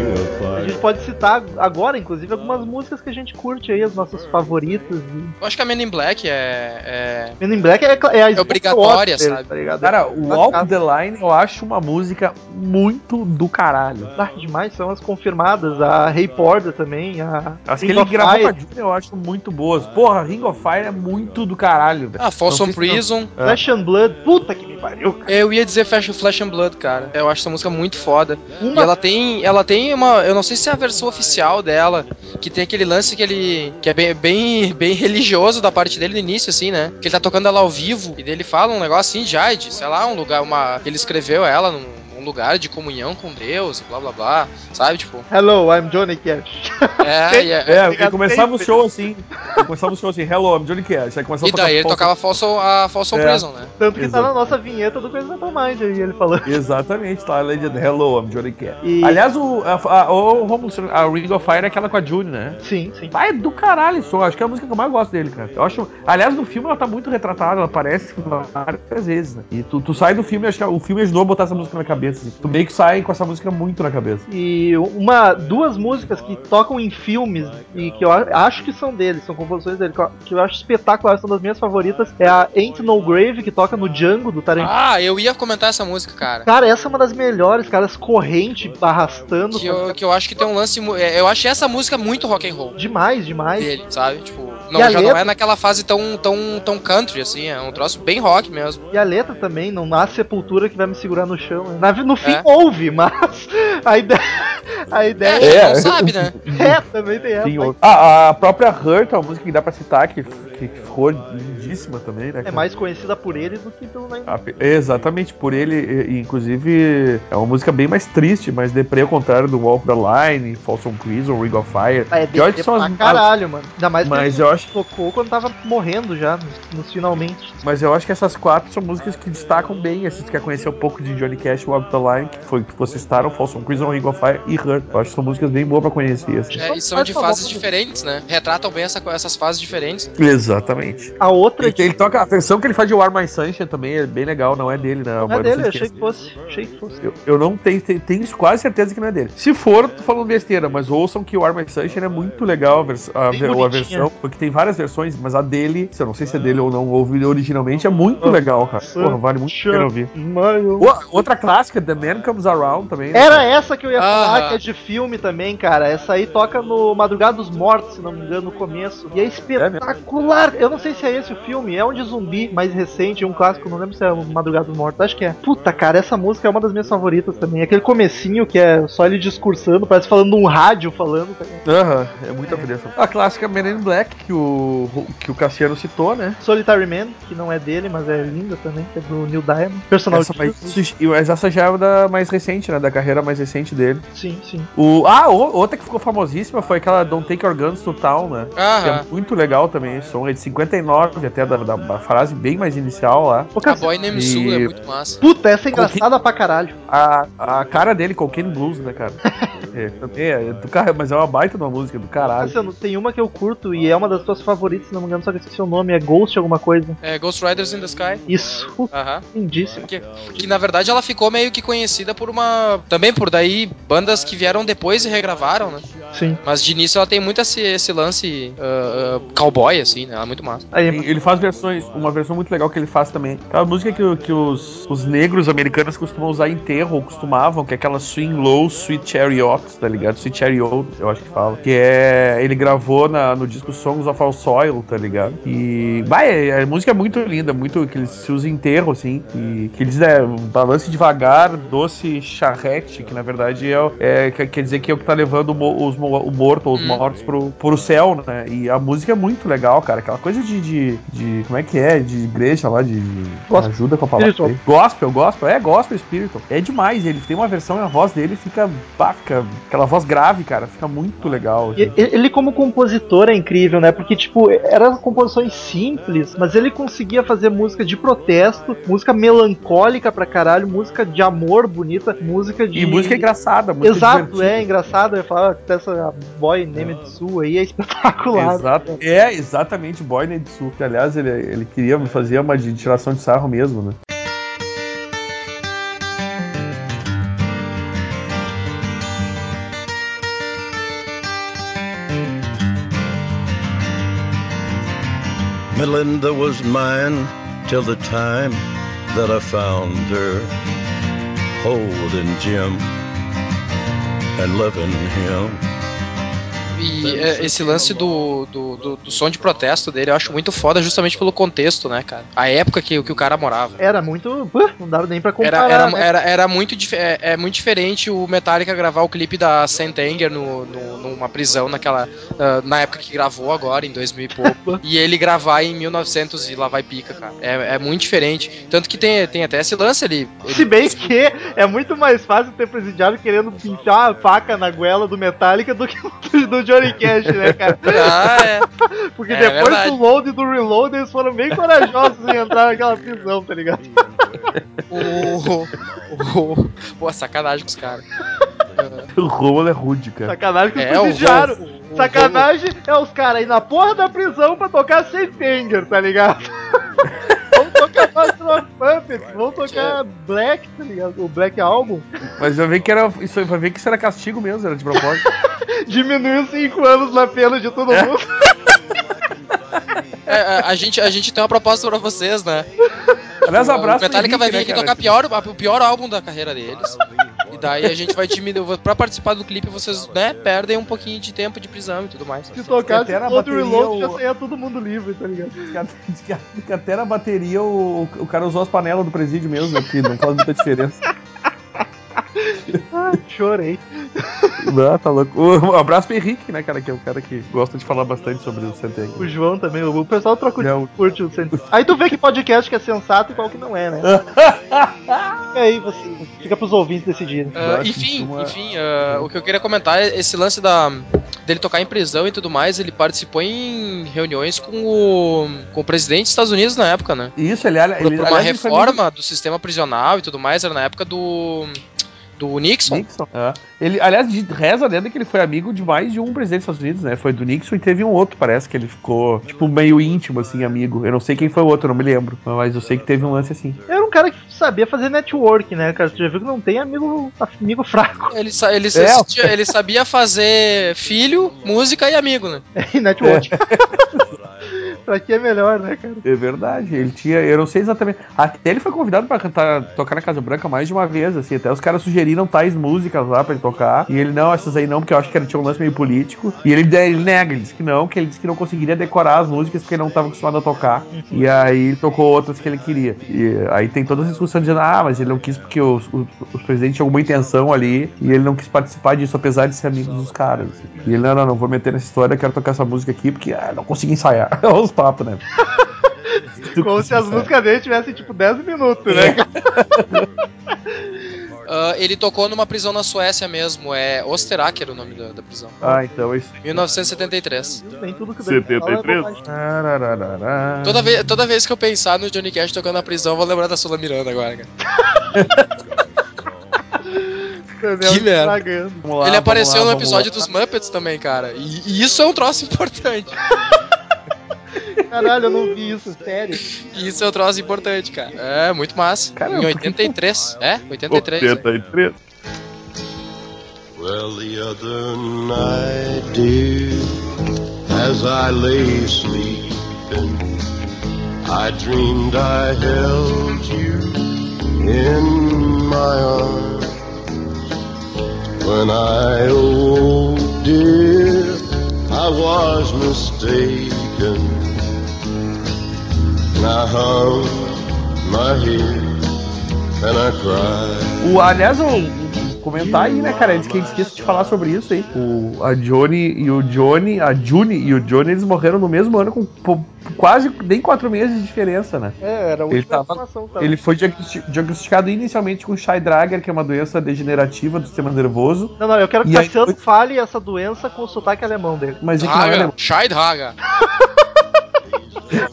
pode citar agora, inclusive, algumas músicas que a gente curte aí, as nossas favoritas. E... Eu acho que a Men in Black é. Men in Black é, é a É obrigatória, sabe? Tá ligado? Cara, o Walk the Line eu acho uma música muito do caralho. Ah, demais, são as confirmadas. A Ray Porter também, a. As que Ring ele of gravou Fire, eu acho muito boas. Porra, Ring of Fire é muito do caralho, velho. Ah, Folsom Não Prison. É. Flash and Blood, puta que me pariu, cara. Eu ia dizer Flash, Flash and Blood, cara. Eu acho essa música muito foda. E Uma ela tem, ela tem uma, eu não sei se é a versão oficial dela, que tem aquele lance que ele, que é bem, bem, bem religioso da parte dele no início, assim, né? Que ele tá tocando ela ao vivo e dele fala um negócio assim, de, ai, de, sei lá, um lugar, uma, ele escreveu ela num, lugar de comunhão com Deus, e blá blá blá, sabe, tipo? Hello, I'm Johnny Cash. É, é- É, Obrigado começava o sempre. show assim. Começava o show assim, hello, I'm Johnny Cash. Aí começava e daí ele tocava Folsom, a Folsom É. Prison, né? Tanto que tá Exato. na nossa vinheta do Coisa Metal Mind aí, ele falou. Exatamente, tá a legenda Hello, I'm Johnny Cash. E- Aliás, o, a, a, o Romulo, a Ring of Fire é aquela com a June, né? Sim, sim. Pai do caralho, só. Acho que é a música que eu mais gosto dele, cara. Eu acho. Aliás, no filme ela tá muito retratada, ela aparece várias vezes, né? E tu, tu sai do filme e acho que o filme ajudou a botar essa música na cabeça. assim. Tu meio que sai com essa música muito na cabeça. E uma, duas músicas que tocam em filmes e que eu a- acho que são dele, são composições dele, que eu- acho espetacular, são das minhas favoritas. É a Ain't No Grave, que toca no Django do Tarantino. Ah, eu ia comentar essa música, cara. Cara, essa é uma das melhores, cara, as corrente arrastando. Que eu, que eu acho que tem um lance. é, Eu achei essa música muito rock and roll. Demais, demais. dele, sabe? Tipo, não, a já não letra? é naquela fase tão, tão, tão country, assim, é um troço bem rock mesmo. E a letra também, não há sepultura que vai me segurar no chão. Na- no fim É. houve, mas a ideia. A É, ideia a gente É. não sabe, né? é, também tem essa. Ah, a própria Hurt é uma música que dá pra citar, que, que ficou lindíssima também, né? É cara? mais conhecida por ele do que pelo Nine A- Exatamente, por ele, e- inclusive, é uma música bem mais triste, mais deprê, ao contrário do Walk the Line, Folsom Prison, Ring of Fire. Ah, é Que que são pra as- caralho, mano. Ainda mais que Mas eu acho- tocou quando tava morrendo já, nos, nos finalmente. Mas eu acho que essas quatro são músicas que destacam bem. Se você quer conhecer um pouco de Johnny Cash, Walk the Line, que foi que vocês citaram, Folsom Prison, Ring of Fire e Hurt. Eu acho que são músicas bem boas pra conhecer. assim. É, e são de fases diferentes, né? Retratam bem essa, essas fases diferentes. Exatamente. A outra Ele, ele toca a versão que ele faz de War My Sunshine também é bem legal, não é dele, né? não é dele, eu achei que fosse. Achei que fosse. Eu, eu não tenho, tenho, tenho quase certeza que não é dele. Se for, tô falando besteira, mas ouçam que o War My Sunshine é muito legal a, vers a, a versão, porque tem várias versões, mas a dele, se eu não sei se é dele ou não, ouvi originalmente, é muito legal, cara. Porra, vale muito a pena ouvir. Mano. O- outra clássica, The Man Comes Around também. né, Era essa que eu ia falar, Ah. que é de filme também, cara. Essa aí toca no Madrugada dos Mortos, se não me engano, no começo. E é espetacular. Eu não sei se é esse o filme, é um de zumbi mais recente, um clássico, não lembro se é o Madrugada dos Mortos, acho que é. Puta, cara, essa música é uma das minhas favoritas também. Aquele comecinho que é só ele discursando, parece falando num rádio falando. Tá? Aham, é muito apreço. A clássica Men in Black, que o, que o Cassiano citou, né? Solitary Man, que não é dele, mas é linda também, que é do Neil Diamond. Personal Essa, Jesus. mas essa já é da mais recente, né? Da carreira mais recente dele. Sim, sim. O, ah, o- outra que ficou famosíssima foi aquela Don't Take Your Guns to Town, né? Que é Aham. Muito legal também. esse som é de 59, até da, da- da frase bem mais inicial lá. Ô, A Boy E- Sue é muito massa. Puta, essa é engraçada pra caralho. A, a cara dele, Cocaine Blues, né, cara? é, também é do cara, mas é uma baita de uma música do caralho. Cassiano, tem uma que eu curto e é uma das tuas favoritas, se não me engano, só que eu esqueci o nome, é Ghost alguma coisa. É Ghost Riders in the Sky. Isso, Aham. lindíssimo. Que, que na verdade ela ficou meio que conhecida por uma. Também por daí bandas que vieram depois e regravaram, né? Sim. Mas de início ela tem muito esse, esse lance ah, ah, cowboy, assim, né? Ela é muito massa. Aí, Ele faz versões, uma versão muito legal que ele faz também. Aquela música que, que os, os negros americanos costumam usar em enterro, ou costumavam, que é aquela Swing Low, Sweet Chariot, tá ligado? Sweet Chariot, eu acho que fala. Que é. Ele gravou na, no disco Songs of Our Soil, tá ligado? E. Vai, a música é muito linda, muito. que eles se usam em enterro, assim. E que eles é um balance devagar, doce charrete, que na verdade é, é quer dizer que é o que tá levando o, os, o morto ou os Hum. mortos pro, pro céu, né? E a música é muito legal, cara. Aquela coisa de. de, de- como é que é? De igreja lá, de. Gospel. ajuda com a palavra. Spiritual. Gospel, gospel. É gospel spiritual. É demais. Ele tem uma versão e a voz dele fica. Pá, fica aquela voz grave, cara. Fica muito legal. Ele como compositor é incrível, né? Porque, tipo, eram composições simples, mas ele conseguia fazer música de protesto, música melancólica pra caralho, música de amor bonita, música de... E música engraçada, música Exato, divertida. é engraçado. Eu ia falar que essa Boy Named Sue aí é espetacular. Exato. É exatamente Boy né, Netsu, que aliás ele, ele queria fazer uma de tiração de sarro mesmo, né? Melinda was mine till the time that I found her holding Jim and loving him. E é, esse lance do, do, do, do som de protesto dele eu acho muito foda justamente pelo contexto, né, cara? A época que, que o cara morava. Era muito. uh, Não dava nem pra Era, comparar. era, né? era, era muito, dif- é, é muito diferente o Metallica gravar o clipe da Saint Anger no, no- numa prisão naquela. ah, na época que gravou agora, em 2000 e pouco. e ele gravar em 1900 e lá vai pica, cara. É, é muito diferente. Tanto que tem, tem até esse lance ali. Se bem que é muito mais fácil ter presidiário querendo pintar a faca na goela do Metallica do que do Johnny Cash, né, cara? Ah, é. Porque É depois verdade. do load e do reload eles foram bem corajosos em entrar naquela prisão, tá ligado? O, o, pô, sacanagem com os caras. O Romulo é rude, cara. Sacanagem com os É, o o- o Sacanagem é os caras aí na porra da prisão pra tocar Safe Anger, tá ligado? Master of Puppets, vamos tocar Black, tá ligado? O Black Album. Mas eu vi que era. Isso vai ver que isso era castigo mesmo, era de propósito. Diminuiu 5 anos na pena de todo mundo. É, a, a gente, a gente tem uma proposta pra vocês, né? Aliás, abraço. o Metallica pro vai Henrique, vir aqui né, tocar cara? pior, o pior álbum da carreira deles. E daí a gente vai diminuir. Pra participar do clipe, vocês né, perdem um pouquinho de tempo de prisão e tudo mais. Se tocasse Até na todo o bateria, reload, já o- saía todo mundo livre, tá ligado? Que- até na bateria o, o cara usou as panelas do presídio mesmo, né? Porque não faz muita diferença. Ah, chorei. Não, tá louco. Um abraço pro Henrique, né, cara? Que é o cara que gosta de falar bastante sobre o Centeg. O João também, o pessoal troca o Não. curte o cent- Aí tu vê que podcast que é sensato e qual que não é, né? e aí você fica pros ouvintes decidirem. Ah, acho enfim, que uma- enfim, ah, o que eu queria comentar é esse lance da, dele tocar em prisão e tudo mais. Ele participou em reuniões com o, com o presidente dos Estados Unidos na época, né? Isso, ele, ele, Por, por uma aliás, ele foi reforma do sistema prisional e tudo mais. Era na época do. Do Nixon. Nixon. É. Ele, aliás, reza a lenda que ele foi amigo de mais de um presidente dos Estados Unidos, né? Foi do Nixon e teve um outro, parece que ele ficou, tipo, meio íntimo, assim, amigo. Eu não sei quem foi o outro, eu não me lembro. Mas eu sei que teve um lance assim. Era um cara que sabia fazer network, né, cara? Tu já viu que não tem amigo, amigo fraco Ele, sa- ele, É. ele sabia fazer filho, música e amigo, né? em network. pra que é melhor, né, cara? É verdade, ele tinha, eu não sei exatamente. Até ele foi convidado pra cantar, tocar na Casa Branca mais de uma vez, assim. Até os caras sugeriram tais músicas lá pra ele tocar. E ele, não, essas aí não, porque eu acho que ele tinha um lance meio político. E ele, ele nega, ele disse que não, que ele disse que não conseguiria decorar as músicas porque não estava acostumado a tocar. E aí ele tocou outras que ele queria. E aí tem toda essa discussão dizendo, ah, mas ele não quis porque os, os, os alguma intenção ali e ele não quis participar disso, apesar de ser amigo dos caras. assim. E ele, não, não, não vou meter nessa história, quero tocar essa música aqui porque ah, não consegui ensaiar. É os papos, né? Como se as músicas dele tivessem tipo 10 minutos, né? cara? Ah, ele tocou numa prisão na Suécia mesmo. É Osteraker o nome da, da prisão. Ah, então é isso. 1973. Nem tudo que o David fala é 73. bobagem. Tarararará. Toda vez, toda vez que eu pensar no Johnny Cash tocando na prisão, eu vou lembrar da Sula Miranda agora, cara. Que merda. Ele apareceu lá, no episódio lá. dos Muppets também, cara. E, e isso é um troço importante. Caralho, eu não vi isso, sério. Isso é um troço importante, cara. É, muito massa. Cara, em por que 83. É, 83. né? 83. Well, the other night, dear, as I lay sleeping, I dreamed I held you in my arms. When I, oh dear, I was mistaken. I hung my head and I cried. O, aliás, o- comentar aí, né, cara? Antes que a gente esqueça de falar sobre isso aí. O, a Johnny e o Johnny, a Juni e o Johnny, eles morreram no mesmo ano com quase nem quatro meses de diferença, né? É, era a Ele tava-? Ele foi diagnosti- diagnosticado inicialmente com Shy-Drager, que é uma doença degenerativa do sistema nervoso. Não, não, eu quero que o Cassiano foi- fale essa doença com o sotaque alemão dele. Mas é que não é alemão.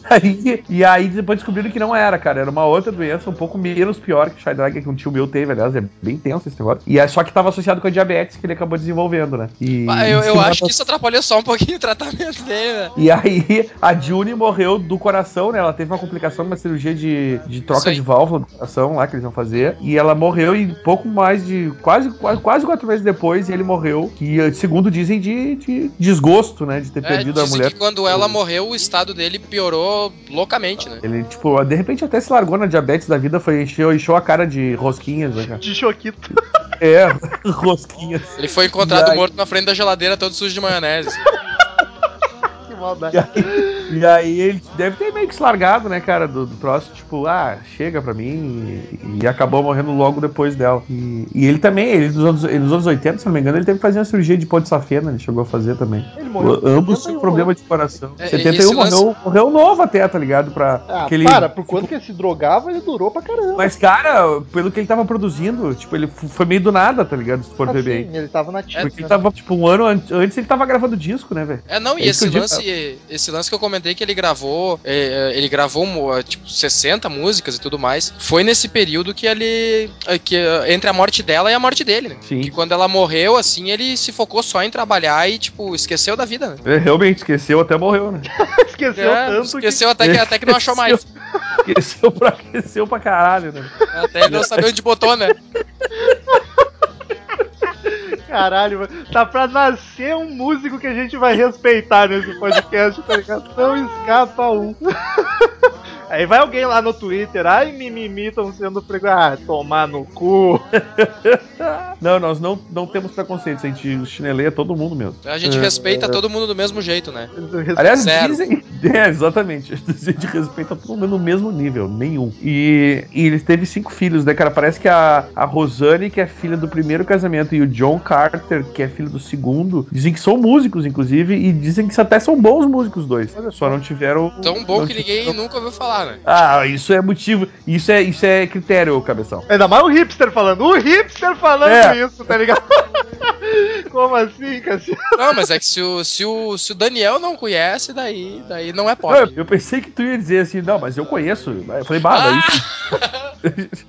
Aí, e aí depois descobriram que não era, cara. Era uma outra doença, um pouco menos pior que o Shy-Drager, que um tio meu teve, aliás, é bem tenso esse negócio. E é só que tava associado com a diabetes que ele acabou desenvolvendo, né? E, Ah, Eu, eu acho que isso atrapalhou só um pouquinho o tratamento dele, né? E aí, a Juni morreu do coração, né? Ela teve uma complicação, uma cirurgia de, de troca de válvula do coração lá que eles vão fazer. E ela morreu em pouco mais de. Quase, quase, quase quatro meses depois, e ele morreu. E segundo dizem, de, de desgosto, né? De ter É, perdido a mulher. que quando ela morreu, o estado dele piorou melhorou loucamente, né? Ele, tipo, de repente até se largou na diabetes da vida, foi encheu, encheu a cara de rosquinhas, né, cara? De choquito. É, rosquinhas. Ele foi encontrado morto na frente da geladeira, todo sujo de maionese. Que maldade. E aí, e ele deve ter meio que se largado, né, cara, do, do troço, tipo, ah, chega pra mim, e, e acabou morrendo logo depois dela. E, e ele também, ele nos, anos, ele nos anos 80, se não me engano, ele teve que fazer uma cirurgia de pó de safena, ele chegou a fazer também. Ele morreu. O- Ambos com 71, problema de coração. É, 71 esse lance- morreu, morreu novo até, tá ligado? Pra Ah, aquele, para, por quanto que ele se drogava, ele durou pra caramba. Mas, cara, pelo que ele tava produzindo, tipo, ele foi meio do nada, tá ligado? Se for bem. Assim, ele tava na tia. Porque ele tava, tipo, um ano an- antes ele tava gravando disco, né, velho? É, não, e É isso esse lance, esse lance que eu comentei que ele gravou, é, é, ele gravou mo- tipo 60 músicas e tudo mais. Foi nesse período que ele é, que é, entre a morte dela e a morte dele, né? Sim. Que quando ela morreu assim, ele se focou só em trabalhar e tipo esqueceu da vida, né? Ele realmente esqueceu, até morreu, né? Esqueceu É, tanto esqueceu até que até que não achou mais. Esqueceu pra, esqueceu pra caralho, né? Até ele não sabia onde botou, né? caralho, mano. Tá pra nascer um músico que a gente vai respeitar nesse podcast, tá ligado? Não escapa um. Aí vai alguém lá no Twitter, ai mimimi, estão sendo pregos. Ah, tomar no cu. Não, nós não, não temos preconceito, a gente chineleia todo mundo mesmo. A gente respeita todo mundo do mesmo jeito, né? Aliás, Zero. dizem. É, exatamente. A gente respeita todo mundo no mesmo nível, nenhum. E, e ele teve cinco filhos, né, cara? Parece que a, a Rosane, que é filha do primeiro casamento, e o John Carter, que é filho do segundo, dizem que são músicos, inclusive, e dizem que até são bons músicos, os dois. Só não tiveram. Tão bom que ninguém tiveram- nunca ouviu falar, né? Ah, isso é motivo. Isso é, isso é critério, cabeção. Ainda mais o hipster falando. O hipster falando É. isso, tá ligado? Como assim, Cassiano? Não, mas é que se o, se o, se o Daniel não conhece, daí, daí não é pop. eu pensei que tu ia dizer assim, não, mas eu conheço. Eu falei, bah, daí.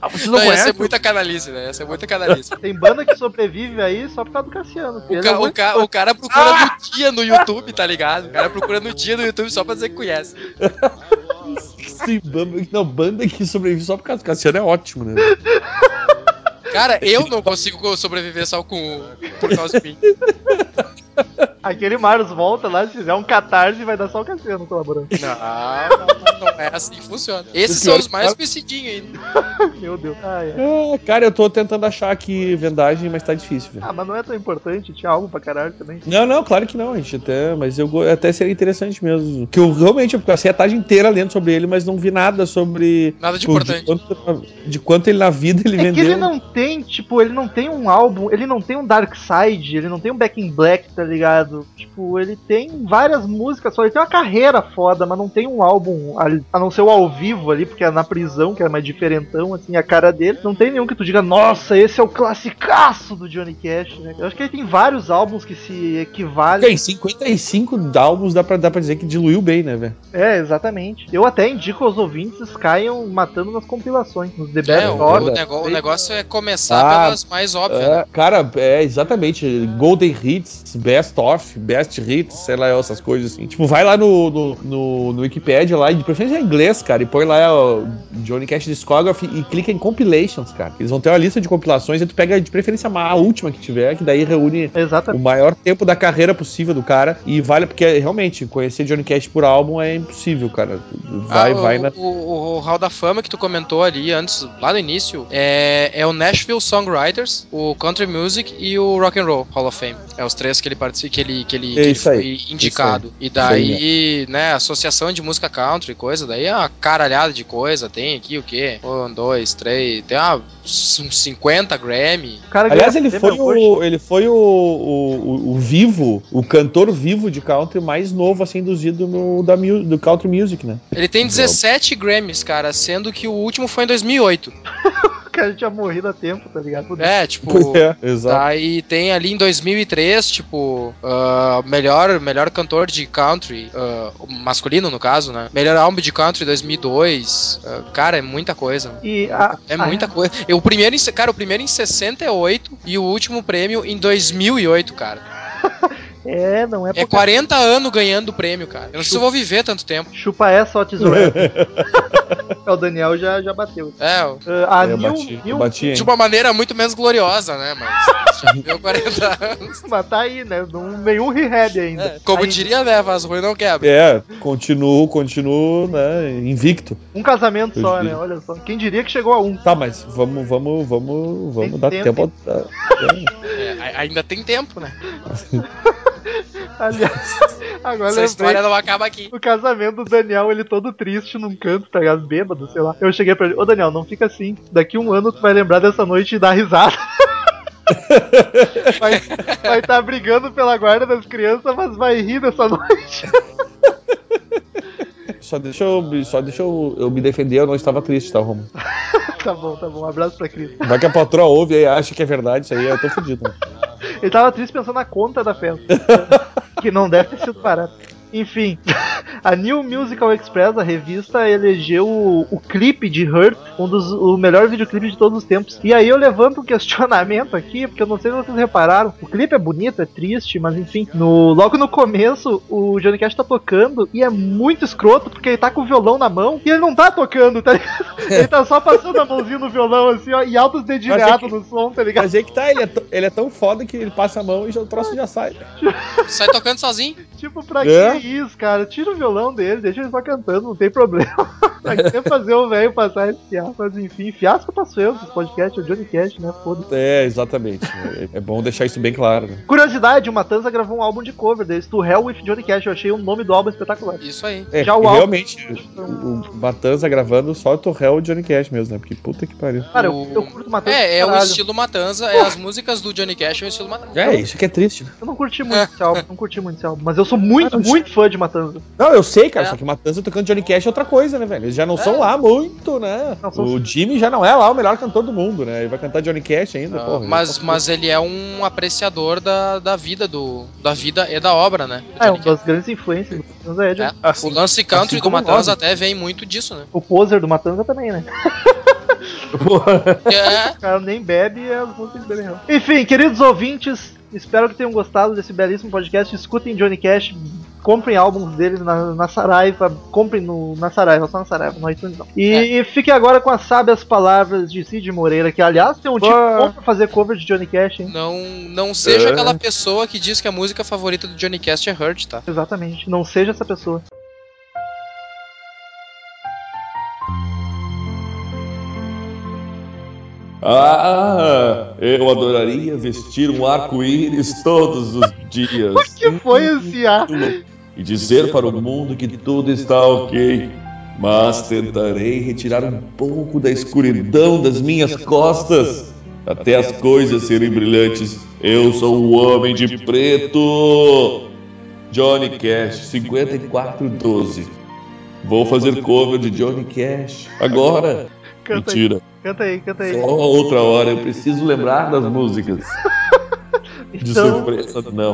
ah, vocês não Não, ia ser conhecem? muita canalice, né? Ia ser muita canalice. Tem banda que sobrevive aí só por causa do Cassiano. O, Ele ca- é o ca- o cara procura no dia no YouTube, tá ligado? O cara procura no dia no YouTube só pra dizer que conhece. Sim, banda, não, banda que sobrevive só por causa do Cassiano é ótimo, né? Cara, eu não consigo sobreviver só com por causa de mim. Aquele Marius volta lá, se fizer um catarse, vai dar só o Cassiano colaborando. Não, não, não é assim que funciona. Esses são os mais conhecidinhos ainda. Meu Deus. Ah, é. Ah, cara, eu tô tentando achar aqui vendagem, mas tá difícil, velho. Ah, mas não é tão importante, tinha algo pra caralho também. Não, não, claro que não, a gente até, mas eu até seria interessante mesmo. Que eu realmente eu passei a tarde inteira lendo sobre ele, mas não vi nada sobre Nada de tipo, importante. quanto, de quanto ele na vida ele É que vendeu. ele não tem, tipo, ele não tem um álbum, ele não tem um Dark Side, ele não tem um Back in Black, tá ligado? Tipo, ele tem várias músicas só, ele tem uma carreira foda, mas não tem um álbum, ali- a não ser o ao vivo ali, porque é na prisão, que é mais diferentão, assim, a cara dele. Não tem nenhum que tu diga, nossa, esse é o classicaço do Johnny Cash, né? Eu acho que ele tem vários álbuns que se equivalem. Tem 55 álbuns, dá pra, dá pra dizer que diluiu bem, né, velho? É, exatamente. Eu até indico aos ouvintes caiam matando nas compilações, nos The Best É, o, of. o nego- o negócio é começar Ah, pelas mais óbvias. né? É, cara, é exatamente. Golden Hits, Best of, Best Hits, sei lá, essas coisas assim. Tipo, vai lá no, no, no, no Wikipedia lá, e de preferência em inglês, cara, e põe lá o Johnny Cash Discography e clica em Compilations, cara. Eles vão ter uma lista de compilações e tu pega de preferência a última que tiver, que daí reúne o Exatamente. maior tempo da carreira possível do cara. E vale, porque realmente, conhecer Johnny Cash por álbum é impossível, cara. Vai, Ah, vai o, na. o, o, o Hall da Fama que tu comentou ali antes, lá no início, é, é o Nashville Songwriters, o Country Music e o Rock and Roll Hall of Fame. É os três que ele que ele, que ele, que É ele isso aí, foi indicado. E daí, né, associação de música country, coisa, daí é uma caralhada de coisa. Tem aqui o quê? Um, dois, três, tem uma, uns 50 Grammy. Cara Aliás, ele foi, o, ele foi o, o, o- vivo, o cantor vivo de country mais novo a ser induzido no da, do country music, né? Ele tem 17 Grammys, cara, sendo que o último foi em 2008. O cara tinha morrido há tempo, tá ligado? É, tipo. É, exato. Daí tem ali em 2003, tipo, ah, melhor, melhor cantor de country, ah, masculino no caso, né? Melhor álbum de country 2002. ah, cara, é muita coisa. E a, É a- muita coisa. E o primeiro, em, cara, o primeiro em 68 e o último prêmio em 2008, cara. É, não é É pouca 40 anos ganhando o prêmio, cara. Eu não sei se eu vou viver tanto tempo. Chupa essa, Otis Redding. É, o Daniel já, já bateu. É, ó, Ah, a eu Nil, bati, eu Nil bati, hein? de uma maneira muito menos gloriosa, né? Mas já viveu 40 anos. mas tá aí, né? Não, nenhum rehab ainda. É, como Aí, diria, né? Faz ruim não quebra. É, continuo, continuo, né, invicto. Um casamento só, né? Olha só. Quem diria que chegou a um? Tá, mas vamos, vamos, vamos, vamos Tem dar tempo. tempo. a- É, a- ainda tem tempo, né? Aliás, agora Essa história não acaba aqui. O casamento do Daniel, ele todo triste num canto, tá ligado? Bêbado, sei lá. Eu cheguei pra ele, ô Daniel, não fica assim. Daqui um ano tu vai lembrar dessa noite e dar risada. vai vai tá brigando pela guarda das crianças, mas vai rir dessa noite. Só deixa, eu, só deixa eu, eu me defender, eu não estava triste, tá, Romulo? tá bom, tá bom. Um abraço pra Cris. Vai que a patroa ouve e acha que é verdade, isso aí eu tô fudido. Ele tava triste pensando na conta da festa. que não deve ter sido barato. Enfim, a New Musical Express, a revista, elegeu o, o clipe de Hurt, um dos o melhor videoclipe de todos os tempos. E aí eu levanto um questionamento aqui, porque eu não sei se vocês repararam. O clipe é bonito, é triste, mas enfim, no, logo no começo o Johnny Cash tá tocando e é muito escroto porque ele tá com o violão na mão e ele não tá tocando, tá ligado? Ele tá só passando a mãozinha no violão assim, ó, e altos dedilhados no som, tá ligado? Mas aí que tá, ele é, tão- ele é tão foda que ele passa a mão e já, o troço já sai. Sai tocando sozinho. Tipo, pra É? Isso, cara? Tira o violão dele, deixa ele só cantando, não tem problema. pra que fazer o velho passar esse fiasco? Mas enfim, fiasco passo eu nesse podcast, é o Johnny Cash, né? Foda. É, exatamente. É, é bom deixar isso bem claro. Né? Curiosidade, o Matanza gravou um álbum de cover deles, To Hell with Johnny Cash. Eu achei o nome do álbum espetacular. Isso aí. É, Já o álbum- realmente, o, o Matanza gravando só o Torrel e o Johnny Cash mesmo, né? Porque puta que pariu. Cara, eu, O- eu curto Matanza. É, é o estilo Matanza, é as músicas do Johnny Cash é o estilo Matanza. É, isso que é triste. né? Eu não curti muito esse álbum, não curti muito esse álbum. Mas eu sou muito, muito fã de Matanza. Não, eu sei, cara, É. só que Matanza tocando Johnny Cash é outra coisa, né, velho? Eles já não são lá muito, né? Não, O Jimmy já não é lá o melhor cantor do mundo, né? Ele vai cantar Johnny Cash ainda, Ah, porra. mas, mas ele é um apreciador da, da vida do da vida e da obra, né? É, uma das grandes influências do Matanza é, É. O lance country assim do Matanza nós. até vem muito disso, né? O poser do Matanza também, né? É, O cara nem bebe e as músicas bebem não. Enfim, queridos ouvintes, espero que tenham gostado desse belíssimo podcast. Escutem Johnny Cash, comprem álbuns dele na, na Saraiva, comprem no, na Saraiva, só na Saraiva, no iTunes não. E fiquem agora com as sábias palavras de Cid Moreira, que aliás tem um tipo Bah. bom pra fazer cover de Johnny Cash, hein? não, não seja É. aquela pessoa que diz que a música favorita do Johnny Cash é Hurt, tá? Exatamente, não seja essa pessoa. Ah, eu adoraria vestir um arco-íris todos os dias. O que foi esse ar? E dizer para o mundo que tudo está ok. Mas tentarei retirar um pouco da escuridão das minhas costas. Até as coisas serem brilhantes. Eu sou o Homem de Preto. Johnny Cash, 5412. Vou fazer cover de Johnny Cash. Agora. Canta aí, Mentira. canta aí, canta aí. Só outra hora, eu preciso lembrar das músicas. De Então, surpresa, não.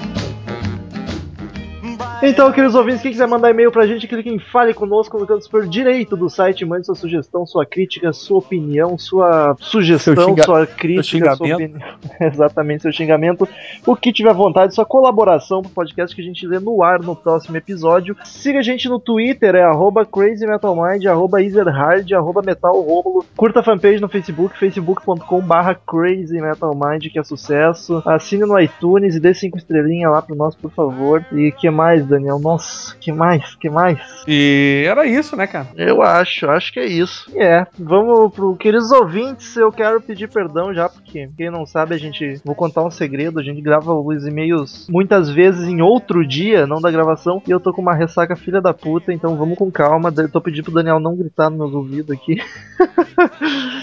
Então, queridos ouvintes, quem quiser mandar e-mail pra gente, clique em Fale Conosco no canto superior direito do site, mande sua sugestão, sua crítica, sua opinião, sua sugestão, xinga- sua crítica, sua opinião. Exatamente, seu xingamento. O que tiver vontade, sua colaboração pro podcast que a gente lê no ar no próximo episódio. Siga a gente no Twitter, é arroba crazymetalmind, arroba easerhard, arroba metalromulo. Curta a fanpage no Facebook, facebook.com barra crazymetalmind, que é sucesso. Assine no iTunes e dê cinco estrelinhas lá pro nós, por favor. E que mais, Daniel? Nossa, que mais? Que mais? E era isso, né, cara? Eu acho, acho que é isso. É, vamos pro queridos ouvintes, eu quero pedir perdão já, porque quem não sabe, a gente. Vou contar um segredo, a gente grava os e-mails muitas vezes em outro dia, não da gravação, e eu tô com uma ressaca filha da puta, então vamos com calma. Eu tô pedindo pro Daniel não gritar nos meus ouvidos aqui.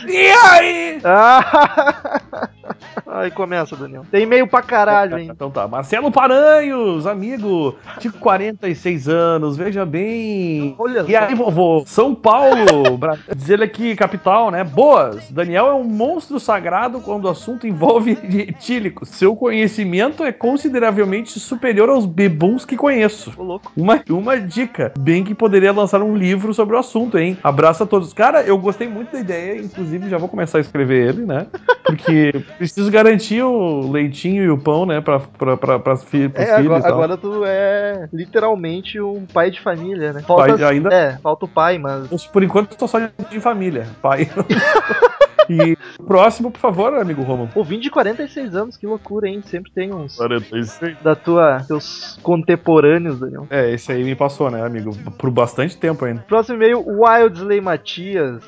E aí? Ah! Aí começa, Daniel. Tem e-mail pra caralho, hein? Então tá, Marcelo Paranhos, amigo de 46 anos, veja bem. Olha E aí, vovô? São Paulo, Bra- diz ele aqui, capital, né? Boas. Daniel é um monstro sagrado quando o assunto envolve etílicos. Seu conhecimento é consideravelmente superior aos bebuns que conheço. Ô, louco. Uma, uma dica, bem que poderia lançar um livro sobre o assunto, hein? Abraço a todos. Cara, eu gostei muito da ideia, inclusive já vou começar a escrever ele, né? Porque preciso garantir o leitinho e o pão, né, pra, pra, pra, pras fi, pros É, filhos agora, e tal. agora tu é literalmente um pai de família, né? Falta, Pai ainda? É, falta o pai, mas. Por enquanto, tô só de família, pai. e o próximo, por favor, amigo Roman. Pô, vim de 46 anos, que loucura, hein? Sempre tem uns 46. da tua, teus contemporâneos, Daniel. É, esse aí me passou, né, amigo? Por bastante tempo ainda. Próximo e-mail, Wildsley Matias.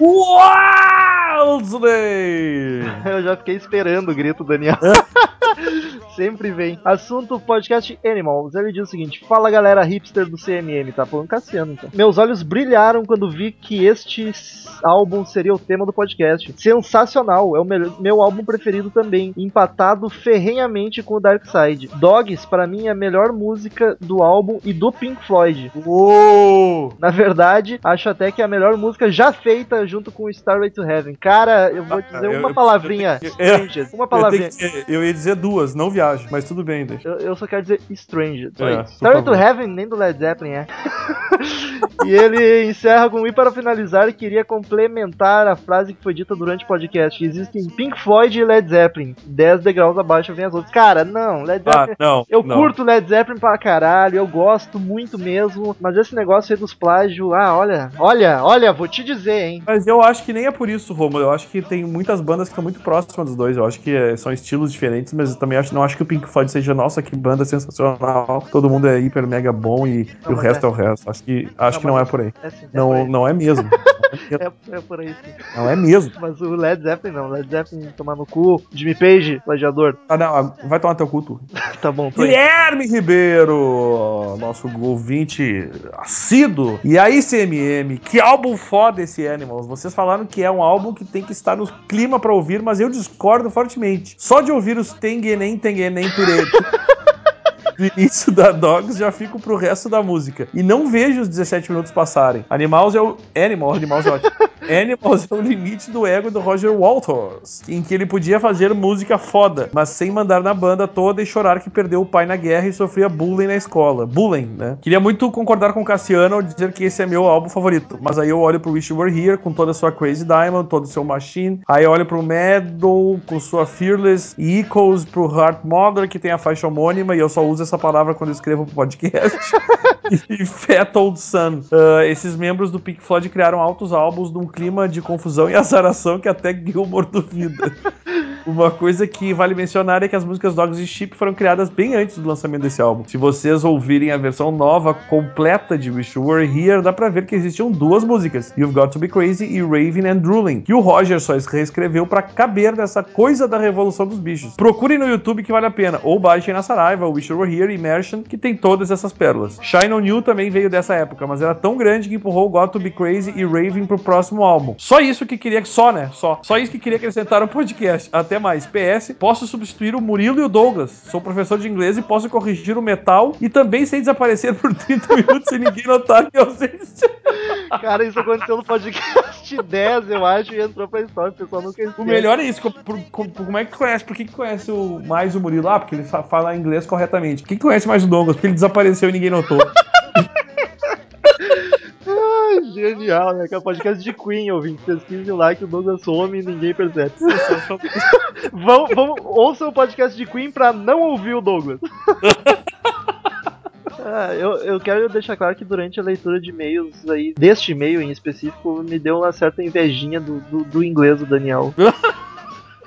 Wildsley! Eu já fiquei esperando o grito, Daniel. Sempre vem. Assunto podcast Animals. Ele diz o seguinte: Fala galera hipster do CMM, tá falando Cassiano então. Meus olhos brilharam quando vi que este álbum seria o tema do podcast. Sensacional, é o meu, meu álbum preferido também, empatado ferrenhamente com o Dark Side. Dogs, para mim, é a melhor música do álbum e do Pink Floyd. Uou! Na verdade, acho até que é a melhor música já feita junto com Starway to Heaven. Cara, eu vou dizer eu- uma eu- palavrinha. eu Strangers. Uma Eu, palavrinha. eu ia dizer duas, não viagem, mas tudo bem, deixa. Eu, eu só quero dizer Stranger. Só É, isso. por Starway to. Heaven nem do Led Zeppelin é. e ele encerra com e para finalizar queria complementar a frase que foi dita durante o podcast. Existem Pink Floyd e Led Zeppelin. 10 degraus abaixo vem as outras. Cara, não, Led Ah, Zeppelin. não. Eu não. curto Led Zeppelin pra caralho, eu gosto muito mesmo, mas esse negócio aí dos plágios, ah, olha, olha, olha, vou te dizer, hein. Mas eu acho que nem é por isso, Romulo. Eu acho que tem muitas bandas que são muito próximas dos dois. Eu acho que é, são estilos diferentes, mas eu também acho, não acho que o Pink Floyd seja, nossa, que banda sensacional. Todo mundo é hiper mega bom e, Não, e o resto é. é. o resto. Acho que, acho Não, que não é por aí. É, sim, é por Não, aí. não é mesmo. É, é por aí sim. Não é mesmo. Mas o Led Zeppelin não, Led Zeppelin tomar no cu, Jimmy Page, plagiador. Ah, não, vai tomar teu culto. Tá bom. Guilherme Ribeiro, nosso ouvinte assíduo. E aí, CMM, que álbum foda esse Animals. Vocês falaram que é um álbum que tem que estar no clima pra ouvir, mas eu discordo fortemente. Só de ouvir os Tengenem Tengenem Turete. Do início da Dogs já fico pro resto da música. E não vejo os 17 minutos passarem. Animals é o. Animal, Animals é ótimo. Animals é o limite do ego do Roger Walters, em que ele podia fazer música foda, mas sem mandar na banda toda e chorar que perdeu o pai na guerra e sofria bullying na escola. Bullying, né? Queria muito concordar com o Cassiano ao dizer que esse é meu álbum favorito, mas aí eu olho pro Wish You Were Here com toda a sua Crazy Diamond, todo o seu Machine, aí olho pro Meadow com sua Fearless e Echoes pro Heart Mother, que tem a faixa homônima, e eu só uso essa palavra quando eu escrevo pro podcast. e Fat Old Sun. Ah, esses membros do Pink Floyd criaram altos álbuns num clima de confusão e azaração que até Gilmore duvida. Uma coisa que vale mencionar é que as músicas Dogs e Sheep foram criadas bem antes do lançamento desse álbum. Se vocês ouvirem a versão nova, completa de Wish You Were Here, dá pra ver que existiam duas músicas, You've Got to Be Crazy e Raven and Drooling, que o Roger só reescreveu pra caber nessa coisa da revolução dos bichos. Procurem no YouTube que vale a pena, ou baixem na Saraiva, Wish You Were Here e Immersion, que tem todas essas pérolas. Shine On You também veio dessa época, mas era tão grande que empurrou Got to Be Crazy e Raven pro próximo álbum. Só isso que queria, só né, só. Só isso que queria acrescentar ao podcast. Até mais. PS, posso substituir o Murilo e o Douglas. Sou professor de inglês e posso corrigir o metal e também sei desaparecer por 30 minutos sem ninguém notar minha ausência. Cara, isso aconteceu no podcast 10, eu acho, e entrou pra história, o pessoal nunca O esquece. melhor é isso. co- por- co- como é que conhece? Por que, que conhece o, mais o Murilo? Ah, porque ele fa- fala inglês corretamente. Por que, que conhece mais o Douglas? Porque ele desapareceu e ninguém notou. Genial, né? Que é o podcast de Queen, ouvinte. Pesquisem lá que o Douglas some e ninguém percebe. vão, vão, ouçam o podcast de Queen pra não ouvir o Douglas. Ah, eu, eu quero deixar claro que durante a leitura de e-mails aí, deste e-mail em específico, me deu uma certa invejinha do, do, do inglês do Daniel.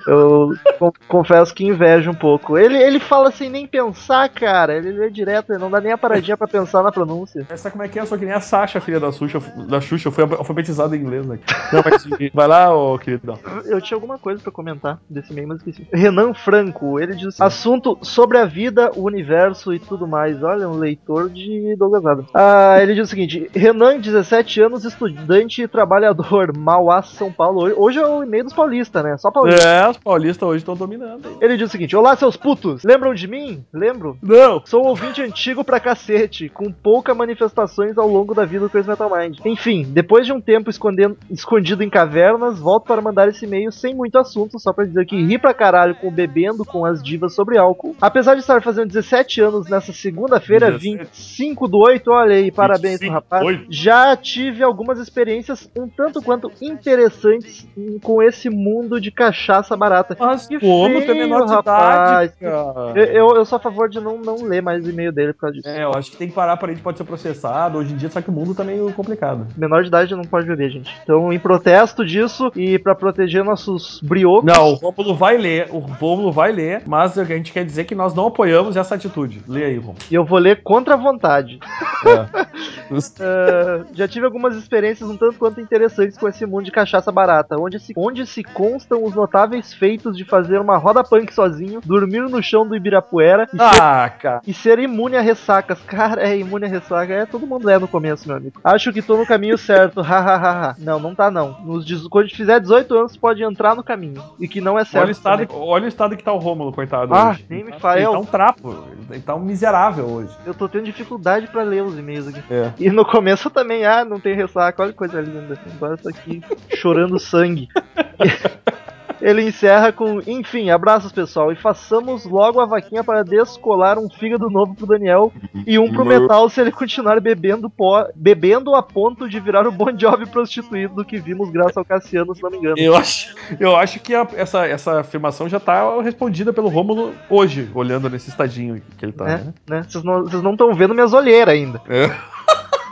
Eu con- confesso que invejo um pouco. Ele, ele fala sem nem pensar, cara. Ele lê direto, ele não dá nem a paradinha pra pensar na pronúncia. Sabe como é que é? Eu sou que nem a Sasha, filha da Xuxa. Da Xuxa, eu fui alfabetizado em inglês, né? Não, mas vai lá, ô queridão. Eu tinha alguma coisa pra comentar desse e-mail, mas esqueci. Renan Franco, ele diz assim, assunto sobre a vida, o universo e tudo mais. Olha, um leitor de Douglas Adams. Ah, ele diz o seguinte: Renan, 17 anos, estudante e trabalhador, Mauá, São Paulo. Hoje é o e-mail dos paulistas, né? Só paulista. É, os paulistas hoje estão dominando. Ele diz o seguinte: Olá, seus putos! Lembram de mim? Lembro. Não! Sou um ouvinte antigo pra cacete, com poucas manifestações ao longo da vida do Crazy Metal Mind. Enfim, depois de um tempo escondendo- escondido em cavernas, volto para mandar esse e-mail sem muito assunto, só pra dizer que ri pra caralho com bebendo com as divas sobre álcool. Apesar de estar fazendo 17 anos nessa segunda-feira, 17. 25 do 8, olha aí, parabéns pro 25 rapaz. do 8. Já tive algumas experiências um tanto quanto interessantes com esse mundo de cachaça barata. Mas Que como feio, tem menor de rapaz. idade, cara? Eu, eu, eu sou a favor de não, não ler mais o e-mail dele por causa disso. É, eu acho que tem que parar para a gente pode ser processado. Hoje em dia, só que o mundo tá meio complicado. Menor de idade não pode beber, gente. Então, em protesto disso e pra proteger nossos briocos. Não, o Rômulo vai ler, o Rômulo vai ler, mas a gente quer dizer que nós não apoiamos essa atitude. Lê aí, Rômulo. E eu vou ler contra a vontade. É. Ah, já tive algumas experiências um tanto quanto interessantes com esse mundo de cachaça barata, onde se, onde se constam os notáveis feitos de fazer uma roda punk sozinho, dormir no chão do Ibirapuera e, ser, Ah, cara. e ser imune a ressacas. Cara, é imune a ressaca. É, todo mundo é no começo, meu amigo. Acho que tô no caminho certo. Hahaha. não, não tá não. Nos, quando fizer 18 anos, pode entrar no caminho. E que não é certo. Olha o, estado, também. olha o estado que tá o Rômulo, coitado. Ah, hoje. nem me fala, Ele tá um trapo. Ele tá um miserável hoje. Eu tô tendo dificuldade pra ler os e-mails aqui. É. E no começo também, ah, não tem ressaca, olha que coisa linda. Agora eu tô aqui chorando sangue. Ele encerra com, enfim, abraços pessoal e façamos logo a vaquinha para descolar um fígado novo pro Daniel e um pro Metal se ele continuar bebendo pó, bebendo a ponto de virar o Bon Jovi prostituído do que vimos graças ao Cassiano, se não me engano. Eu acho, eu acho que a- essa, essa afirmação já tá respondida pelo Rômulo hoje, olhando nesse estadinho que ele tá, né? né? né? Vocês não vocês não estão vendo minhas olheiras ainda. É.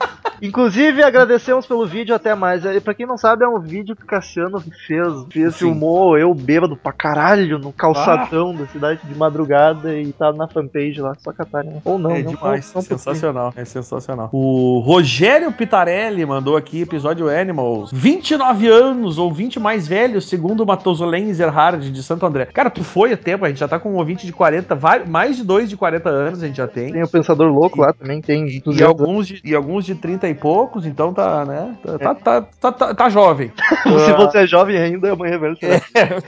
Inclusive, agradecemos pelo vídeo até mais. E Pra quem não sabe, é um vídeo que o Cassiano fez. fez filmou eu bêbado pra caralho no calçadão da cidade de madrugada e tá na fanpage lá, só catarem. né? Ou não, é não, demais, não, não, sensacional, é sensacional. O Rogério Pitarelli mandou aqui episódio Animals. 29 anos ou 20 mais velhos, segundo o Matosolém Ezerhard de Santo André. Cara, tu foi a tempo, a gente já tá com um ouvinte de 40, vai- mais de dois de 40 anos a gente já tem. Tem o Pensador Louco lá também, tem E 200 alguns, de, e alguns de 30 e poucos, então tá, né? Tá, tá, tá, tá, tá- tá jovem. Se você é jovem ainda, amanhã velho será.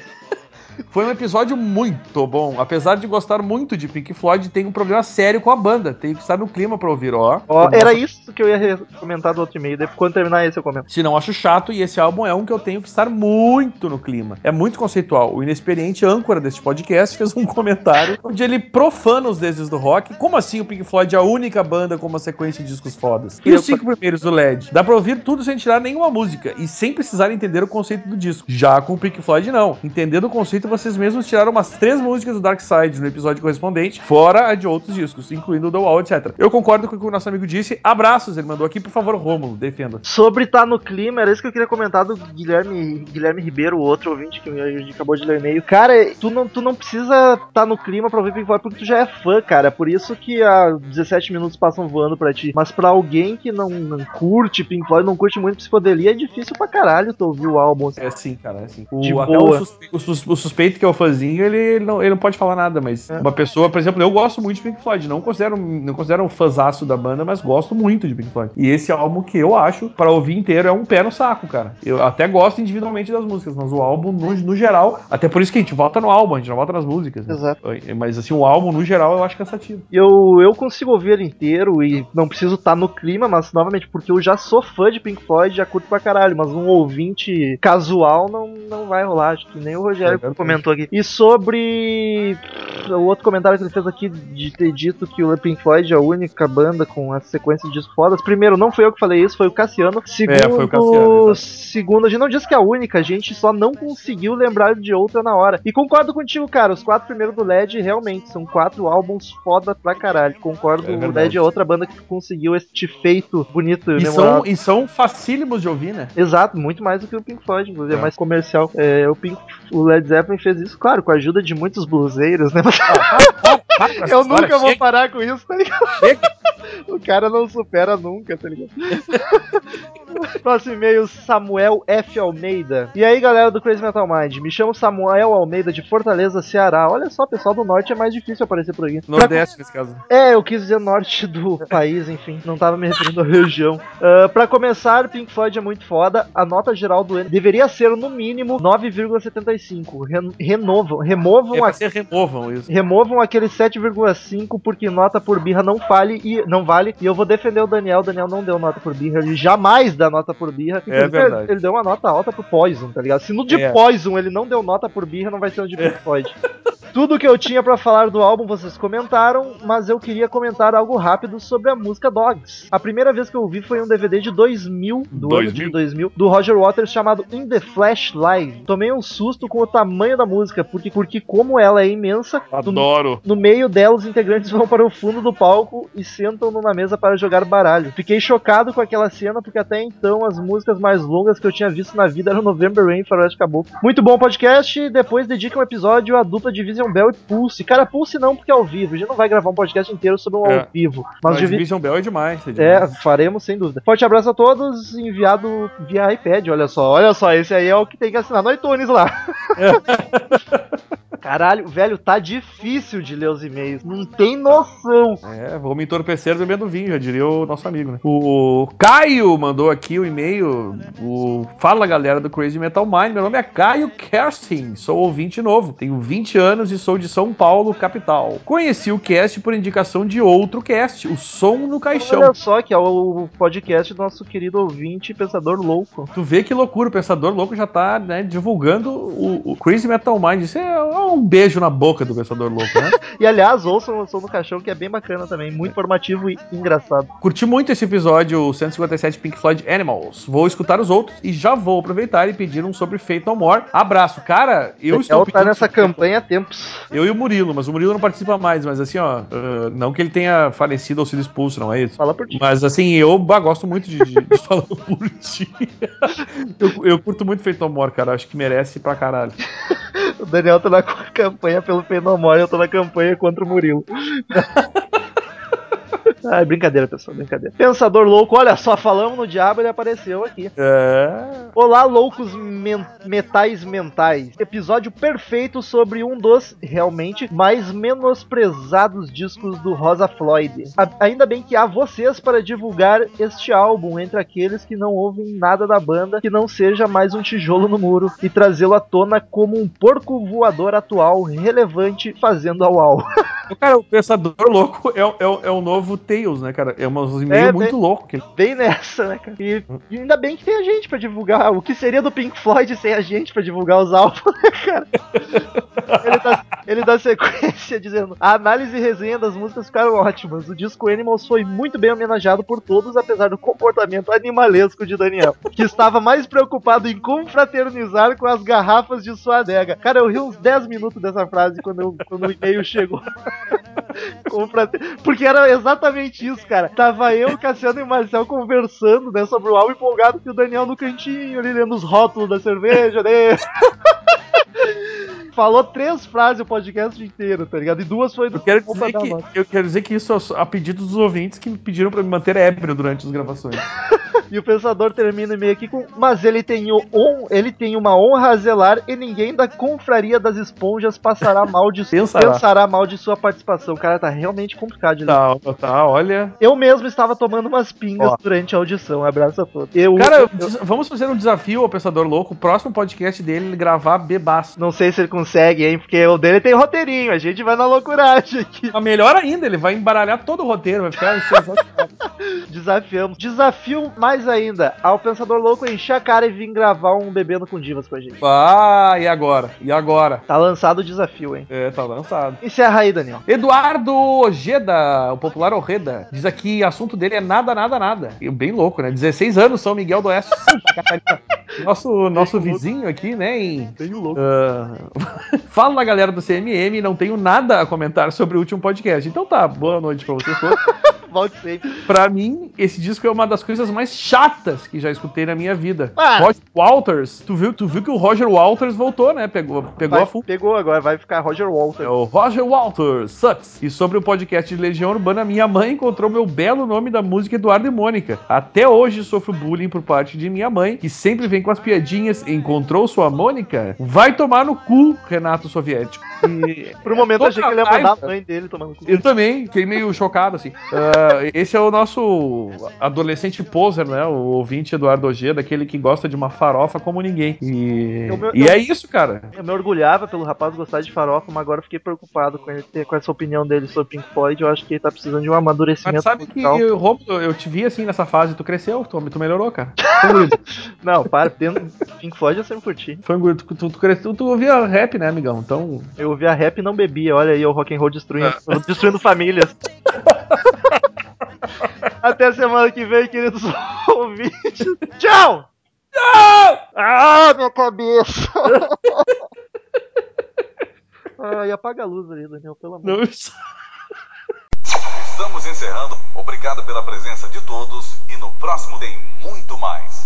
Foi um episódio muito bom. Apesar de gostar muito de Pink Floyd, tem um problema sério com a banda. Tem que estar no clima pra ouvir, ó. Ó, Nossa, era isso que eu ia comentar do outro e-mail. Depois, quando terminar esse, eu comento. Se não acho chato, e esse álbum é um que eu tenho que estar muito no clima. É muito conceitual. O inexperiente âncora deste podcast fez um comentário onde ele profana os deuses do rock. Como assim o Pink Floyd é a única banda com uma sequência de discos fodas? E os cinco primeiros do LED? Dá pra ouvir tudo sem tirar nenhuma música e sem precisar entender o conceito do disco. Já com o Pink Floyd, não. Entendendo o conceito, vocês mesmos tiraram umas três músicas do Dark Side no episódio correspondente, fora a de outros discos, incluindo o The Wall, etc. Eu concordo com o que o nosso amigo disse. Abraços, ele mandou aqui, por favor, Rômulo, defenda. Sobre tá no clima, era isso que eu queria comentar do Guilherme, Guilherme Ribeiro, o outro ouvinte que a gente acabou de ler e-mail. Cara, tu não, tu não precisa tá no clima pra ouvir Pink Floyd porque tu já é fã, cara. Por isso que há 17 minutos passam voando pra ti. Mas pra alguém que não, não curte Pink Floyd, não curte muito psicodelia, é difícil pra caralho tu ouvir o álbum. assim. É sim, cara, é sim. De O, até boa. o, suspe- o sus- o suspeito que é o fãzinho, ele, ele não, ele não pode falar nada, mas É. uma pessoa, por exemplo, eu gosto muito de Pink Floyd, não considero, não considero um fãzaço da banda, mas gosto muito de Pink Floyd. E esse álbum que eu acho, pra ouvir inteiro, é um pé no saco, cara. Eu até gosto individualmente das músicas, mas o álbum, no, no geral, até por isso que a gente vota no álbum, a gente não vota nas músicas. né? Exato. Mas assim, o álbum, no geral, eu acho cansativo. Eu, eu consigo ouvir ele inteiro e não preciso estar no clima, mas novamente, porque eu já sou fã de Pink Floyd, já curto pra caralho, mas um ouvinte casual não, não vai rolar, acho que nem o Rogério Exatamente. Comentou aqui. E sobre o outro comentário que ele fez aqui de ter dito que o Pink Floyd é a única banda com essa sequência de discos fodas. Primeiro, não foi eu que falei isso, foi o Cassiano. Segundo, É, foi o Cassiano, segundo, a gente não disse que é a única, a gente só não conseguiu lembrar de outra na hora. E concordo contigo, cara, os quatro primeiros do LED realmente são quatro álbuns foda pra caralho. Concordo, É o. LED é outra banda que conseguiu este feito bonito e E são, e são facílimos de ouvir, né? Exato, muito mais do que o Pink Floyd, inclusive, é, É. mais comercial. É, o, Pink, o Led Zeppelin fez isso, claro, com a ajuda de muitos bluseiros, né? Mas eu nunca vou parar com isso, tá ligado? O cara não supera nunca, tá ligado? Próximo e-mail, Samuel F. Almeida. E aí, galera do Crazy Metal Mind, me chamo Samuel Almeida de Fortaleza, Ceará. Olha só, pessoal do norte é mais difícil aparecer por aqui. Nordeste, nesse caso. É, eu quis dizer norte do país, enfim, não tava me referindo à região. Uh, pra começar, Pink Floyd é muito foda. A nota geral do ano deveria ser, no mínimo, 9,75. Ren renovam, removam É pra a removam isso. removam aquele 7,5 porque nota por birra não vale e não vale e eu vou defender o Daniel. O Daniel não deu nota por birra, ele jamais dá nota por birra. Inclusive, verdade. Ele, ele deu uma nota alta pro Poison, tá ligado? Se no de É. Poison ele não deu nota por birra, não vai ser no de Pink Floyd. Tudo que eu tinha pra falar do álbum vocês comentaram, mas eu queria comentar algo rápido sobre a música Dogs. A primeira vez que eu ouvi foi um DVD de 2000, do ano de 2000? 2000, do Roger Waters chamado In the Flash Live. Tomei um susto com o tamanho da música, porque, porque como ela é imensa, no, Adoro. no meio dela, os integrantes vão para o fundo do palco e sentam numa mesa para jogar baralho. Fiquei chocado com aquela cena, porque até então as músicas mais longas que eu tinha visto na vida eram November Rain e Faroeste Caboclo. Muito bom podcast. Depois dedica um episódio à dupla de Vision Bell e Pulse. Cara, Pulse não, porque é ao vivo. A gente não vai gravar um podcast inteiro sobre um É. ao vivo. Mas Mas de vi- Division Bell é demais. É, é, demais. faremos sem dúvida. Forte abraço a todos, enviado via iPad, olha só, olha só, esse aí é o que tem que assinar no iTunes lá. Caralho, velho, tá difícil de ler os e-mails, não tem noção. É, vou me entorpecer bebendo vinho, já diria o nosso amigo, né? O Caio mandou aqui o e-mail. O Fala galera do Crazy Metal Mind. Meu nome é Caio Kerstin, sou ouvinte novo, tenho 20 anos e sou de São Paulo, capital. Conheci o cast por indicação de outro cast, o Som no Caixão. Olha só que é o podcast do nosso querido ouvinte Pensador Louco. Tu vê que loucura, o Pensador Louco já tá né, divulgando o, o Crazy Metal Mind. Isso é um beijo na boca do Pensador Louco, né? E aliás, ouçam o som do caixão, que é bem bacana também, muito informativo e engraçado. Curti muito esse episódio, o 157 Pink Floyd Animals. Vou escutar os outros e já vou aproveitar e pedir um sobre Fate No More. Abraço. Cara, eu estou Daniel tá pedindo nessa sobre- campanha há tempos. Eu e o Murilo, mas o Murilo não participa mais, mas assim, ó, ah, não que ele tenha falecido ou sido expulso, não é isso? Fala por ti. Mas assim, eu bah, gosto muito de, de, de falar por ti. eu, eu curto muito Fate No More, cara. Acho que merece pra caralho. O Daniel tá na campanha pelo Fenomore, eu tô na campanha contra o Murilo. Ai, brincadeira, pessoal, brincadeira. Pensador louco, olha só, falamos no diabo, ele apareceu aqui. É. Olá, loucos men- metais mentais. Episódio perfeito sobre um dos, realmente, mais menosprezados discos do Rosa Floyd. A- ainda bem que há vocês para divulgar este álbum entre aqueles que não ouvem nada da banda, que não seja mais um tijolo no muro, e trazê-lo à tona como um porco voador atual, relevante, fazendo ao au. Cara, o Pensador Louco é, o- é, é o novo Tails, né, cara? É um e-mail É, muito louco. Que... Bem nessa, né, cara? E, e ainda bem que tem a gente pra divulgar. O que seria do Pink Floyd sem a gente pra divulgar os álbuns, né, cara? Ele dá, ele dá sequência dizendo: A análise e resenha das músicas ficaram ótimas. O disco Animals foi muito bem homenageado por todos, apesar do comportamento animalesco de Daniel, que estava mais preocupado em confraternizar com as garrafas de sua adega. Cara, eu ri uns 10 minutos dessa frase quando, eu- quando o e-mail chegou. Porque era exatamente isso, cara. Tava eu, Cassiano e Marcel conversando, né, sobre o álbum empolgado e o Daniel no cantinho, ali lendo os rótulos da cerveja, né? Falou três frases o podcast inteiro, tá ligado? E duas foi do Eu quero dizer que, eu quero dizer que isso é a pedido dos ouvintes que me pediram pra me manter ébrio durante as gravações. E o pensador termina o e-mail aqui com: Mas ele tem, o on, ele tem uma honra a zelar e ninguém da confraria das esponjas passará mal de, Pensará. pensará mal de sua participação. Cara, tá realmente complicado de ler. Tá, tá, olha. Eu mesmo estava tomando umas pingas Ó. durante a audição. Abraço a todos. Eu, Cara, eu- des- vamos fazer um desafio ao Pensador Louco. O próximo podcast dele ele gravar bebaço. não sei se ele consegue, hein? Porque o dele tem roteirinho. A gente vai na loucuragem aqui. Mas melhor ainda, ele vai embaralhar todo o roteiro, vai ficar sensacional. Desafiamos. Desafio mais ainda ao Pensador Louco encher a cara e vir gravar um Bebendo com Divas com a gente. Ah, e agora? E agora? Tá lançado o desafio, hein? É, tá lançado. Encerra aí, Daniel. Eduardo Ojeda, o popular Orreda, diz aqui assunto dele é nada, nada, nada. E Bem louco, né? 16 anos, São Miguel do Oeste, Santa Catarina. Nosso, nosso vizinho aqui, né? Em, Tenho louco. Ah, Fala galera do CMM, não tenho nada a comentar sobre o último podcast. Então tá, boa noite pra vocês todos. Volte sempre. Pra mim, esse disco é uma das coisas mais chatas que já escutei na minha vida. Ah. Roger Walters, tu viu, tu viu que o Roger Walters voltou, né? Pegou, pegou Vai- a full. pegou agora, vai ficar Roger É Walter. o Roger Walters, Sucks. E sobre o podcast de Legião Urbana, minha mãe encontrou meu belo nome da música Eduardo e Mônica. Até hoje sofro bullying por parte de minha mãe, que sempre vem com as piadinhas. Encontrou sua Mônica? Vai tomar no cu, Renato Soviético. E Por um momento eu achei que ele ia mandar a mãe dele tomando cu. eu também, fiquei meio chocado, assim. Ah, esse é o nosso adolescente poser, né? O ouvinte Eduardo Ogê, daquele que gosta de uma farofa como ninguém. E, Eu e eu- é isso, cara. Eu me orgulhava pelo rapaz gostar de farofa, mas agora eu fiquei preocupado com, ele ter, com essa opinião dele sobre Pink Floyd. Eu acho que ele tá precisando de um amadurecimento Mas sabe que, musical. Romulo, eu te vi assim nessa fase, tu cresceu, tu, tu melhorou, cara. Não, para, tendo Pink Floyd eu sempre curti. Foi um. Tu, tu, tu cresceu, tu ouvia rap, né, amigão? Então. Eu ouvia rap e não bebia. Olha aí o rock and roll destruindo, destruindo famílias. Até semana que vem, queridos ouvintes. Tchau! Tchau! Ah, minha cabeça! Ai, apaga a luz ali, Daniel, pelo amor. Não, Estamos encerrando. Obrigado pela presença de todos e no próximo tem muito mais.